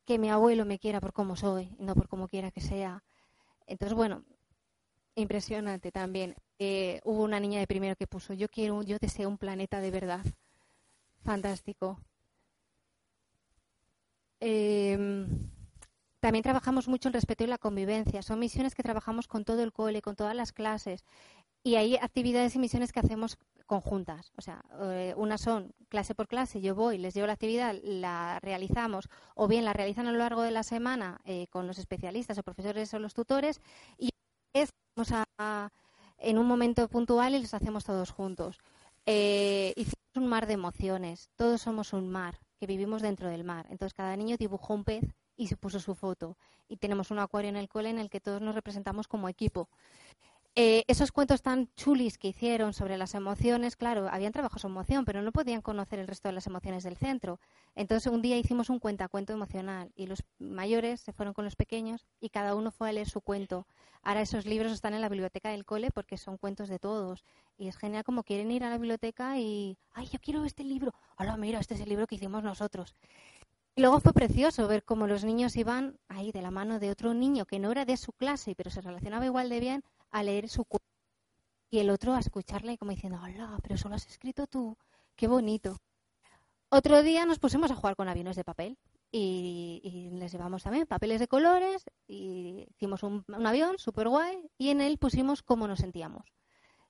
que mi abuelo me quiera por como soy no por como quiera que sea. Entonces, bueno, impresionante también. Eh, hubo una niña de primero que puso, yo quiero, yo deseo un planeta de verdad. Fantástico. Em, también trabajamos mucho en respeto y la convivencia. Son misiones que trabajamos con todo el cole, con todas las clases. y hay actividades y misiones que hacemos conjuntas. O sea, eh, unas son clase por clase, yo voy, les llevo la actividad, la realizamos, o bien la realizan a lo largo de la semana eh, con los especialistas o profesores o los tutores, y vamos a, en un momento puntual y los hacemos todos juntos. Eh, hicimos un mar de emociones, todos somos un mar, que vivimos dentro del mar. Entonces cada niño dibujó un pez y se puso su foto. Y tenemos un acuario en el cole en el que todos nos representamos como equipo. Eh, esos cuentos tan chulis que hicieron sobre las emociones, claro, habían trabajado su emoción, pero no podían conocer el resto de las emociones del centro. Entonces un día hicimos un cuentacuento emocional y los mayores se fueron con los pequeños y cada uno fue a leer su cuento. Ahora esos libros están en la biblioteca del cole porque son cuentos de todos. Y es genial como quieren ir a la biblioteca y, ay, yo quiero este libro. Hola, mira, este es el libro que hicimos nosotros. Y luego fue precioso ver cómo los niños iban ahí de la mano de otro niño que no era de su clase, pero se relacionaba igual de bien a leer su cuento y el otro a escucharle como diciendo, hola, pero eso lo has escrito tú, qué bonito. Otro día nos pusimos a jugar con aviones de papel y, les llevamos también papeles de colores y hicimos un, avión súper guay y en él pusimos cómo nos sentíamos.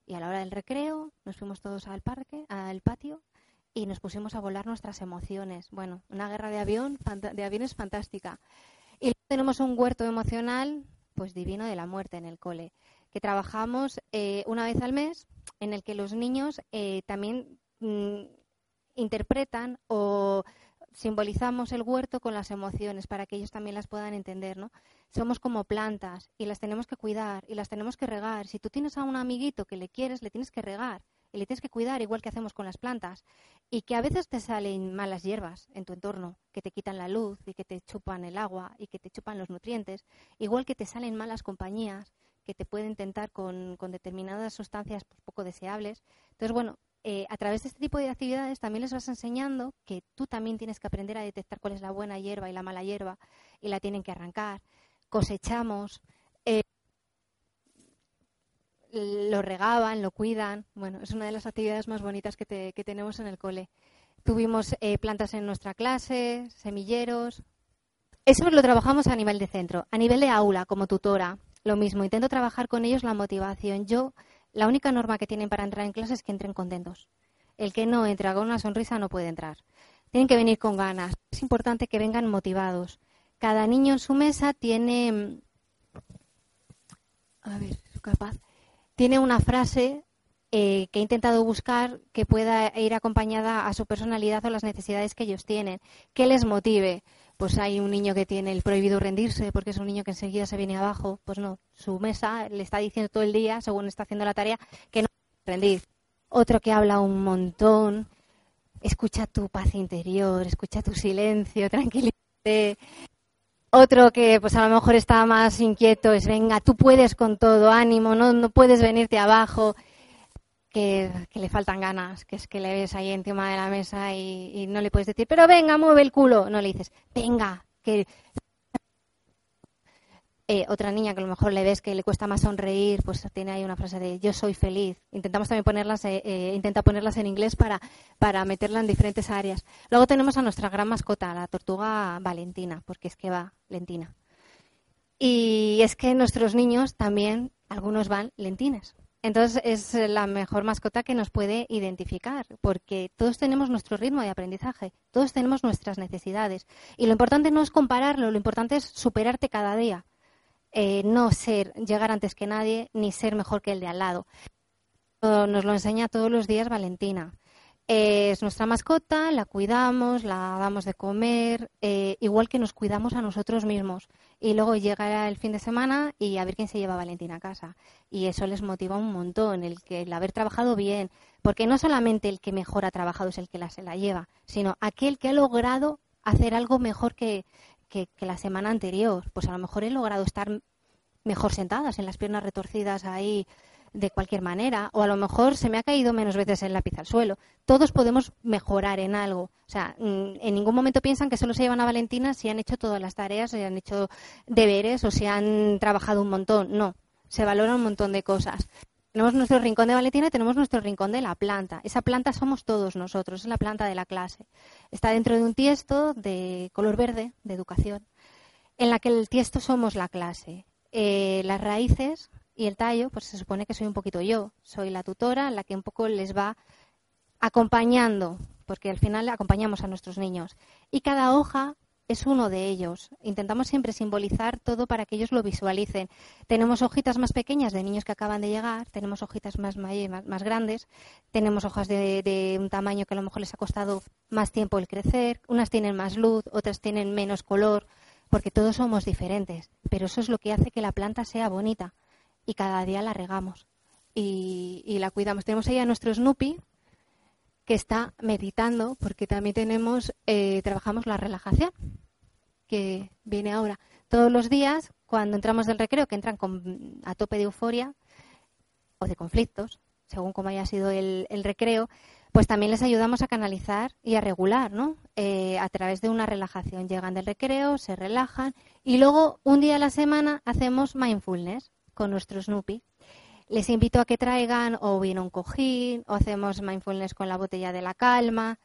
Y a la hora del recreo nos fuimos todos al parque, al patio y nos pusimos a volar nuestras emociones. Bueno, una guerra de avión, de aviones fantástica. Y tenemos un huerto emocional, pues divino de la muerte en el cole que trabajamos eh, una vez al mes, en el que los niños eh, también mm, interpretan o simbolizamos el huerto con las emociones para que ellos también las puedan entender, ¿no? Somos como plantas y las tenemos que cuidar y las tenemos que regar. Si tú tienes a un amiguito que le quieres, le tienes que regar y le tienes que cuidar igual que hacemos con las plantas y que a veces te salen malas hierbas en tu entorno que te quitan la luz y que te chupan el agua y que te chupan los nutrientes, igual que te salen malas compañías que te pueden tentar con, determinadas sustancias pues, poco deseables. Entonces, bueno, eh, a través de este tipo de actividades también les vas enseñando que tú también tienes que aprender a detectar cuál es la buena hierba y la mala hierba y la tienen que arrancar. Cosechamos, eh, lo regaban, lo cuidan. Bueno, es una de las actividades más bonitas que, tenemos en el cole. Tuvimos eh, plantas en nuestra clase, semilleros. Eso lo trabajamos a nivel de centro. A nivel de aula, como tutora, lo mismo, intento trabajar con ellos la motivación. Yo, la única norma que tienen para entrar en clase es que entren contentos. El que no entra con una sonrisa no puede entrar. Tienen que venir con ganas. Es importante que vengan motivados. Cada niño en su mesa tiene. A ver, capaz. Tiene una frase eh, que he intentado buscar que pueda ir acompañada a su personalidad o las necesidades que ellos tienen, que les motive pues hay un niño que tiene el prohibido rendirse porque es un niño que enseguida se viene abajo, pues no, su mesa le está diciendo todo el día, según está haciendo la tarea, que no rendir. Otro que habla un montón, escucha tu paz interior, escucha tu silencio, *laughs* tranquilízate. Otro que pues a lo mejor está más inquieto es, venga, tú puedes con todo, ánimo, no, no puedes venirte abajo que, le faltan ganas, que es que le ves ahí encima de la mesa y, no le puedes decir, pero venga, mueve el culo. No le dices, venga, que. Eh, otra niña que a lo mejor le ves que le cuesta más sonreír, pues tiene ahí una frase de yo soy feliz. Intentamos también ponerlas, eh, eh, intenta ponerlas en inglés para, para meterla en diferentes áreas. Luego tenemos a nuestra gran mascota, la tortuga Valentina, porque es que va lentina. Y es que nuestros niños también, algunos van lentines. Entonces es la mejor mascota que nos puede identificar, porque todos tenemos nuestro ritmo de aprendizaje, todos tenemos nuestras necesidades. Y lo importante no es compararlo, lo importante es superarte cada día. Eh, no ser, llegar antes que nadie, ni ser mejor que el de al lado. Nos lo enseña todos los días Valentina es nuestra mascota, la cuidamos, la damos de comer, eh, igual que nos cuidamos a nosotros mismos. Y luego llega el fin de semana y a ver quién se lleva a Valentina a casa. Y eso les motiva un montón, el, que, el haber trabajado bien. Porque no solamente el que mejor ha trabajado es el que se la lleva, sino aquel que ha logrado hacer algo mejor que, que la semana anterior. Pues a lo mejor he logrado estar mejor sentadas, en las piernas retorcidas ahí de cualquier manera, o a lo mejor se me ha caído menos veces el lápiz al suelo. Todos podemos mejorar en algo. O sea, mm, en ningún momento piensan que solo se llevan a Valentina si han hecho todas las tareas, si han hecho deberes o si han trabajado un montón. No, se valora un montón de cosas. Tenemos nuestro rincón de Valentina y tenemos nuestro rincón de la planta. Esa planta somos todos nosotros, es la planta de la clase. Está dentro de un tiesto de color verde, de educación, en la que el tiesto somos la clase. Eh, las raíces Y el tallo, pues se supone que soy un poquito yo. Soy la tutora, la que un poco les va acompañando, porque al final acompañamos a nuestros niños. Y cada hoja es uno de ellos. Intentamos siempre simbolizar todo para que ellos lo visualicen. Tenemos hojitas más pequeñas de niños que acaban de llegar, tenemos hojitas más, más, grandes, tenemos hojas de, de, un tamaño que a lo mejor les ha costado más tiempo el crecer, unas tienen más luz, otras tienen menos color, porque todos somos diferentes. Pero eso es lo que hace que la planta sea bonita y cada día la regamos y, y la cuidamos. Tenemos ahí a nuestro Snoopy, que está meditando, porque también tenemos, eh, trabajamos la relajación, que viene ahora. Todos los días, cuando entramos del recreo, que entran con, a tope de euforia o de conflictos, según como haya sido el, recreo, pues también les ayudamos a canalizar y a regular, ¿no? Eh, a través de una relajación. Llegan del recreo, se relajan y luego un día a la semana hacemos mindfulness con nuestro Snoopy les invito a que traigan o bien un cojín, o hacemos mindfulness con la botella de la calma,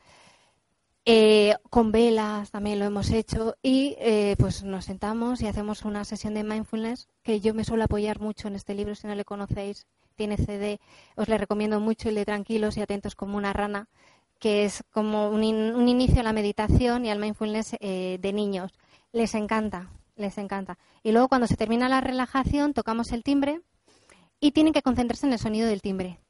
eh, con velas también lo hemos hecho y eh, pues nos sentamos y hacemos una sesión de mindfulness que yo me suelo apoyar mucho en este libro, si no le conocéis, tiene CD, os le recomiendo mucho el de Tranquilos y Atentos como una rana, que es como un, inicio a la meditación y al mindfulness eh, de niños. Les encanta, les encanta. Y luego cuando se termina la relajación tocamos el timbre y tienen que concentrarse en el sonido del timbre.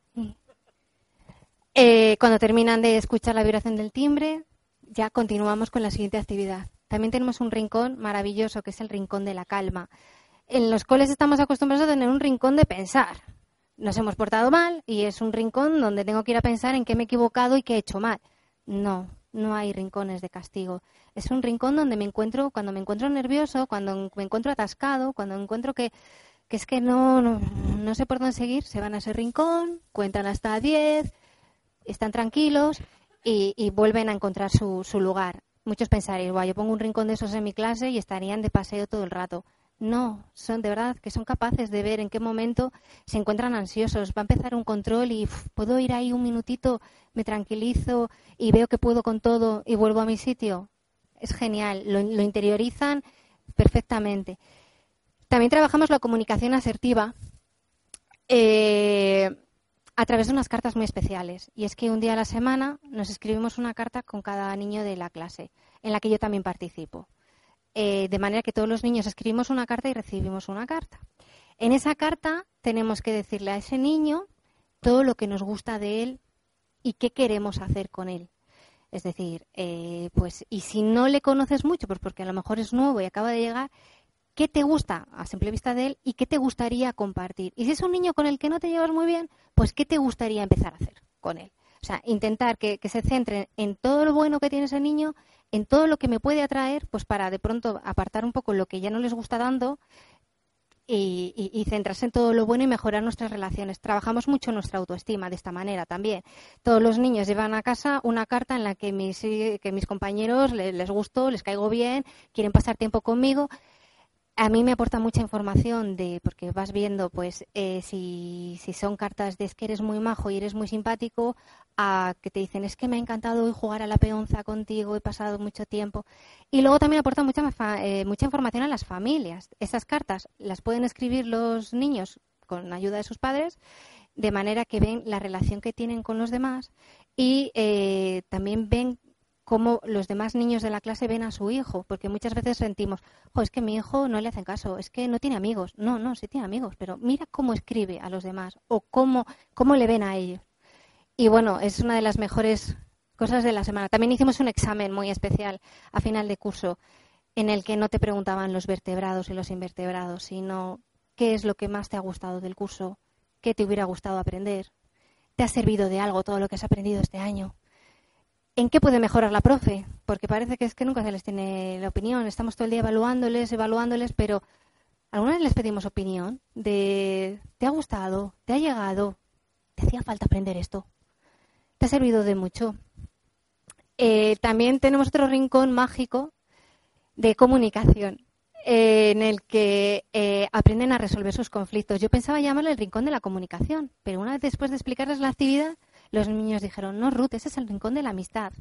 Eh, cuando terminan de escuchar la vibración del timbre, ya continuamos con la siguiente actividad. También tenemos un rincón maravilloso que es el rincón de la calma. En los coles estamos acostumbrados a tener un rincón de pensar. Nos hemos portado mal y es un rincón donde tengo que ir a pensar en qué me he equivocado y qué he hecho mal. No, no hay rincones de castigo. Es un rincón donde me encuentro, cuando me encuentro nervioso, cuando me encuentro atascado, cuando encuentro que que es que no, no, sé por dónde seguir, se van a ese rincón, cuentan hasta 10, están tranquilos y, vuelven a encontrar su, su lugar. Muchos pensaréis, yo pongo un rincón de esos en mi clase y estarían de paseo todo el rato. No, son de verdad que son capaces de ver en qué momento se encuentran ansiosos. Va a empezar un control y puedo ir ahí un minutito, me tranquilizo y veo que puedo con todo y vuelvo a mi sitio. Es genial, lo interiorizan perfectamente. También trabajamos la comunicación asertiva eh, a través de unas cartas muy especiales. Y es que un día a la semana nos escribimos una carta con cada niño de la clase, en la que yo también participo. Eh, de manera que todos los niños escribimos una carta y recibimos una carta. En esa carta tenemos que decirle a ese niño todo lo que nos gusta de él y qué queremos hacer con él. Es decir, eh, pues, y si no le conoces mucho, pues porque a lo mejor es nuevo y acaba de llegar, qué te gusta a simple vista de él y qué te gustaría compartir. Y si es un niño con el que no te llevas muy bien, pues qué te gustaría empezar a hacer con él. O sea, intentar que, se centre en todo lo bueno que tiene ese niño, en todo lo que me puede atraer, pues para de pronto apartar un poco lo que ya no les gusta dando y, centrarse en todo lo bueno y mejorar nuestras relaciones. Trabajamos mucho nuestra autoestima de esta manera también. Todos los niños llevan a casa una carta en la que mis, que mis compañeros les, les gustó, les caigo bien, quieren pasar tiempo conmigo a mí me aporta mucha información de porque vas viendo pues eh, si, si, son cartas de es que eres muy majo y eres muy simpático a que te dicen es que me ha encantado jugar a la peonza contigo he pasado mucho tiempo y luego también aporta mucha eh, mucha información a las familias. Esas cartas las pueden escribir los niños con ayuda de sus padres de manera que ven la relación que tienen con los demás y eh, también ven cómo los demás niños de la clase ven a su hijo, porque muchas veces sentimos, es que mi hijo no le hacen caso, es que no tiene amigos. No, no, sí tiene amigos, pero mira cómo escribe a los demás o cómo, cómo le ven a ellos. Y bueno, es una de las mejores cosas de la semana. También hicimos un examen muy especial a final de curso en el que no te preguntaban los vertebrados y los invertebrados, sino qué es lo que más te ha gustado del curso, qué te hubiera gustado aprender, te ha servido de algo todo lo que has aprendido este año ¿En qué puede mejorar la profe? Porque parece que es que nunca se les tiene la opinión. Estamos todo el día evaluándoles, evaluándoles, pero alguna vez les pedimos opinión de ¿te ha gustado? ¿Te ha llegado? ¿Te hacía falta aprender esto? ¿Te ha servido de mucho? Eh, también tenemos otro rincón mágico de comunicación eh, en el que eh, aprenden a resolver sus conflictos. Yo pensaba llamarle el rincón de la comunicación, pero una vez después de explicarles la actividad, los niños dijeron, no, Ruth, ese es el rincón de la amistad,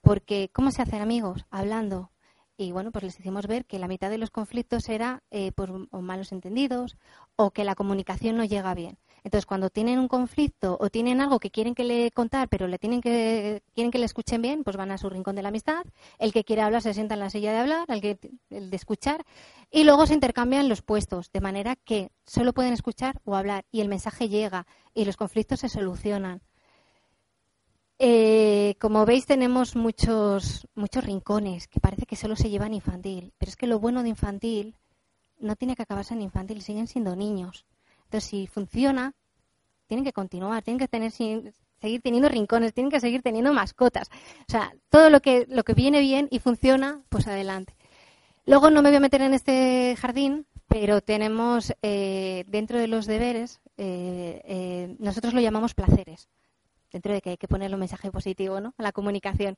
porque ¿cómo se hacen amigos? Hablando. y bueno, pues les hicimos ver que la mitad de los conflictos era eh, por malos entendidos o que la comunicación no llega bien. Entonces, cuando tienen un conflicto o tienen algo que quieren que le contar, pero le tienen que quieren que le escuchen bien, pues van a su rincón de la amistad. El que quiere hablar se sienta en la silla de hablar, el que el de escuchar, y luego se intercambian los puestos, de manera que solo pueden escuchar o hablar y el mensaje llega y los conflictos se solucionan. Eh, como veis, tenemos muchos, muchos rincones que parece que solo se llevan infantil, pero es que lo bueno de infantil no tiene que acabarse en infantil, siguen siendo niños. Entonces, si funciona, tienen que continuar, tienen que tener seguir teniendo rincones, tienen que seguir teniendo mascotas. O sea, todo lo que, lo que viene bien y funciona, pues adelante. Luego no me voy a meter en este jardín, pero tenemos eh, dentro de los deberes, eh, eh, nosotros lo llamamos placeres, dentro de que hay que ponerle un mensaje positivo ¿no? a la comunicación.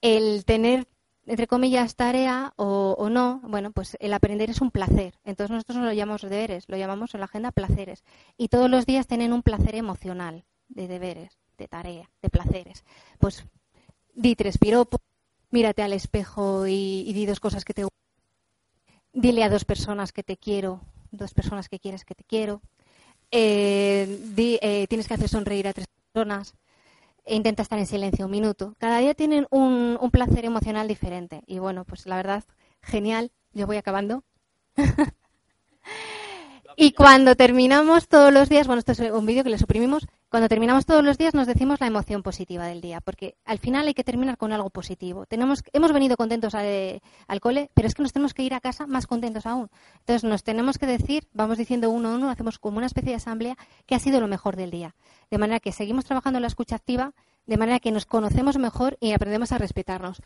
El tener entre comillas, tarea o, no, bueno, pues el aprender es un placer. Entonces nosotros no lo llamamos deberes, lo llamamos en la agenda placeres. Y todos los días tienen un placer emocional de deberes, de tarea, de placeres. Pues di tres piropos, mírate al espejo y, di dos cosas que te Dile a dos personas que te quiero, dos personas que quieres que te quiero. Eh, eh, tienes que hacer sonreír a tres personas e intenta estar en silencio un minuto. Cada día tienen un, un placer emocional diferente. Y bueno, pues la verdad, genial. Yo voy acabando. *laughs* y cuando terminamos todos los días, bueno, esto es un vídeo que le suprimimos, cuando terminamos todos los días nos decimos la emoción positiva del día, porque al final hay que terminar con algo positivo. Tenemos, hemos venido contentos al cole, pero es que nos tenemos que ir a casa más contentos aún. Entonces nos tenemos que decir, vamos diciendo uno a uno, hacemos como una especie de asamblea, que ha sido lo mejor del día. De manera que seguimos trabajando en la escucha activa, de manera que nos conocemos mejor y aprendemos a respetarnos.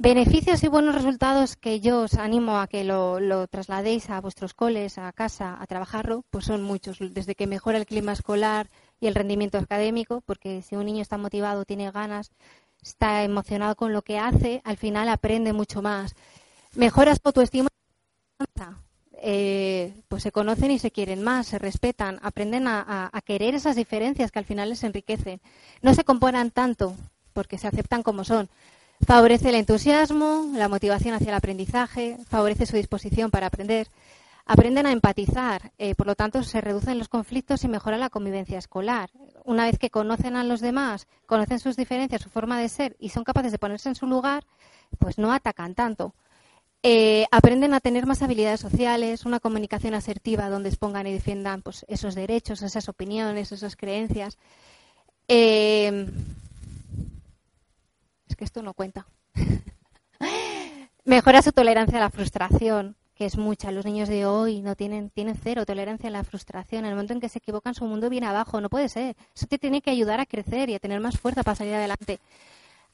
Beneficios y buenos resultados que yo os animo a que lo, trasladéis a vuestros coles, a casa, a trabajarlo, pues son muchos. Desde que mejora el clima escolar, y el rendimiento académico, porque si un niño está motivado, tiene ganas, está emocionado con lo que hace, al final aprende mucho más. Mejoras autoestima, eh, pues se conocen y se quieren más, se respetan, aprenden a, querer esas diferencias que al final les enriquecen. No se componen tanto porque se aceptan como son. Favorece el entusiasmo, la motivación hacia el aprendizaje, favorece su disposición para aprender aprenden a empatizar, eh, por lo tanto se reducen los conflictos y mejora la convivencia escolar. Una vez que conocen a los demás, conocen sus diferencias, su forma de ser y son capaces de ponerse en su lugar, pues no atacan tanto. Eh, aprenden a tener más habilidades sociales, una comunicación asertiva donde expongan y defiendan pues, esos derechos, esas opiniones, esas creencias. Eh, que esto no cuenta. *laughs* Mejora su tolerancia a la frustración, que es mucha. Los niños de hoy no tienen, tienen cero tolerancia a la frustración. En el momento en que se equivocan, su mundo viene abajo. No puede ser. Eso te tiene que ayudar a crecer y a tener más fuerza para salir adelante.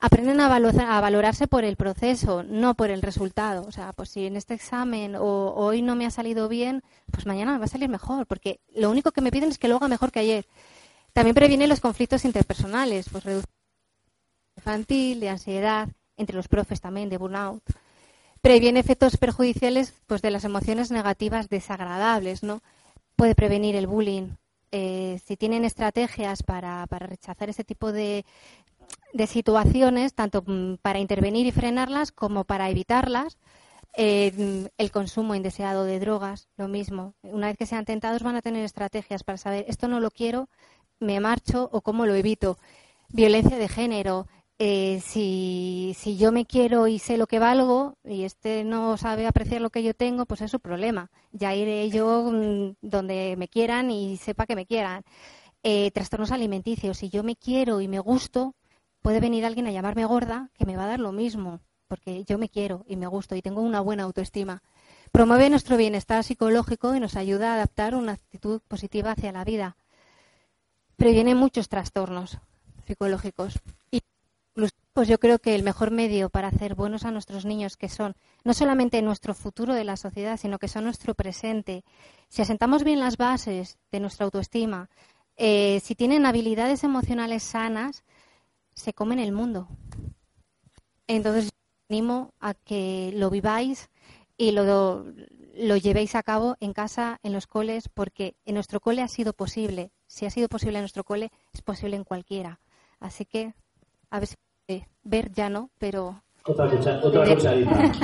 Aprenden a, a valorarse por el proceso, no por el resultado. O sea, pues si en este examen o, hoy no me ha salido bien, pues mañana me va a salir mejor, porque lo único que me piden es que lo haga mejor que ayer. También previene los conflictos interpersonales, pues reducción infantil, de ansiedad, entre los profes también, de burnout previene efectos perjudiciales pues, de las emociones negativas desagradables, ¿no? Puede prevenir el bullying. Eh, si tienen estrategias para, rechazar ese tipo de, situaciones, tanto mm, para intervenir y frenarlas como para evitarlas, eh, el consumo indeseado de drogas, lo mismo. Una vez que sean tentados van a tener estrategias para saber esto no lo quiero, me marcho o cómo lo evito. Violencia de género, eh, si, yo me quiero y sé lo que valgo y este no sabe apreciar lo que yo tengo, pues es su problema. Ya iré yo mm, donde me quieran y sepa que me quieran. Eh, trastornos alimenticios. Si yo me quiero y me gusto, puede venir alguien a llamarme gorda que me va a dar lo mismo, porque yo me quiero y me gusto y tengo una buena autoestima. Promueve nuestro bienestar psicológico y nos ayuda a adaptar una actitud positiva hacia la vida. Previene muchos trastornos psicológicos. Pues yo creo que el mejor medio para hacer buenos a nuestros niños, que son no solamente nuestro futuro de la sociedad, sino que son nuestro presente, si asentamos bien las bases de nuestra autoestima, eh, si tienen habilidades emocionales sanas, se comen el mundo. Entonces, animo a que lo viváis y lo, lo llevéis a cabo en casa, en los coles, porque en nuestro cole ha sido posible. Si ha sido posible en nuestro cole, es posible en cualquiera. Así que a ver si ver ya no, pero... Otra, otra cucharita. *laughs*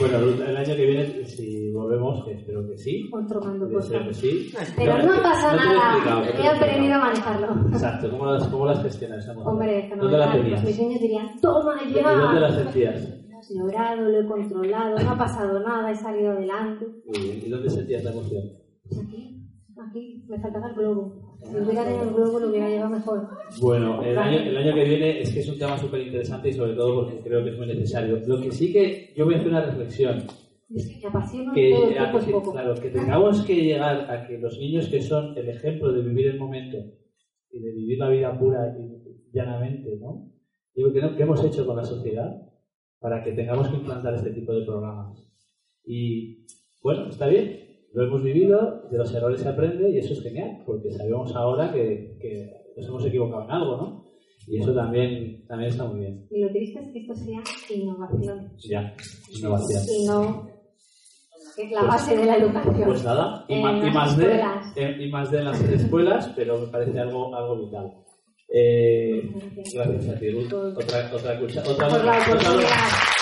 Bueno, el año que viene, si volvemos, que espero que sí. Otro mando que sí. Pero no pasa No nada. He aprendido a manejarlo. Exacto, ¿cómo las, cómo las gestionas? Hombre, ¿Dónde la fenomenal. tenías? Pues mis niños dirían, toma ¿Y dónde las ya. sentías? He llorado, lo he controlado, no ha pasado nada, he salido adelante. Muy bien. ¿Y dónde sentías la emoción? Pues aquí, aquí, me faltaba el globo. Si hubiera tenido el globo lo hubiera llevado mejor. Bueno, el año, el año que viene es que es un tema súper interesante y sobre todo porque creo que es muy necesario. Lo que sí que yo voy a hacer una reflexión. Es que me apasiona Que, todo el que- poco. claro, que tengamos que llegar a que los niños que son el ejemplo de vivir el momento y de vivir la vida pura y llanamente, ¿no? Digo, ¿qué, no- qué hemos hecho con la sociedad para que tengamos que implantar este tipo de programas? Y bueno, está bien, lo hemos vivido, de los errores se aprende y eso es genial, porque sabemos ahora que, que nos hemos equivocado en algo, ¿no? Y eso también, también está muy bien. Y lo triste es que esto sea innovación Ya, innovación. y no es la base de la educación. Pues nada, y, En ma- y más de, escuelas. eh, y más de en las escuelas, pero me parece algo, algo vital. Eh, gracias a ti, Ruth. Otra, otra, otra, otra- oportunidad.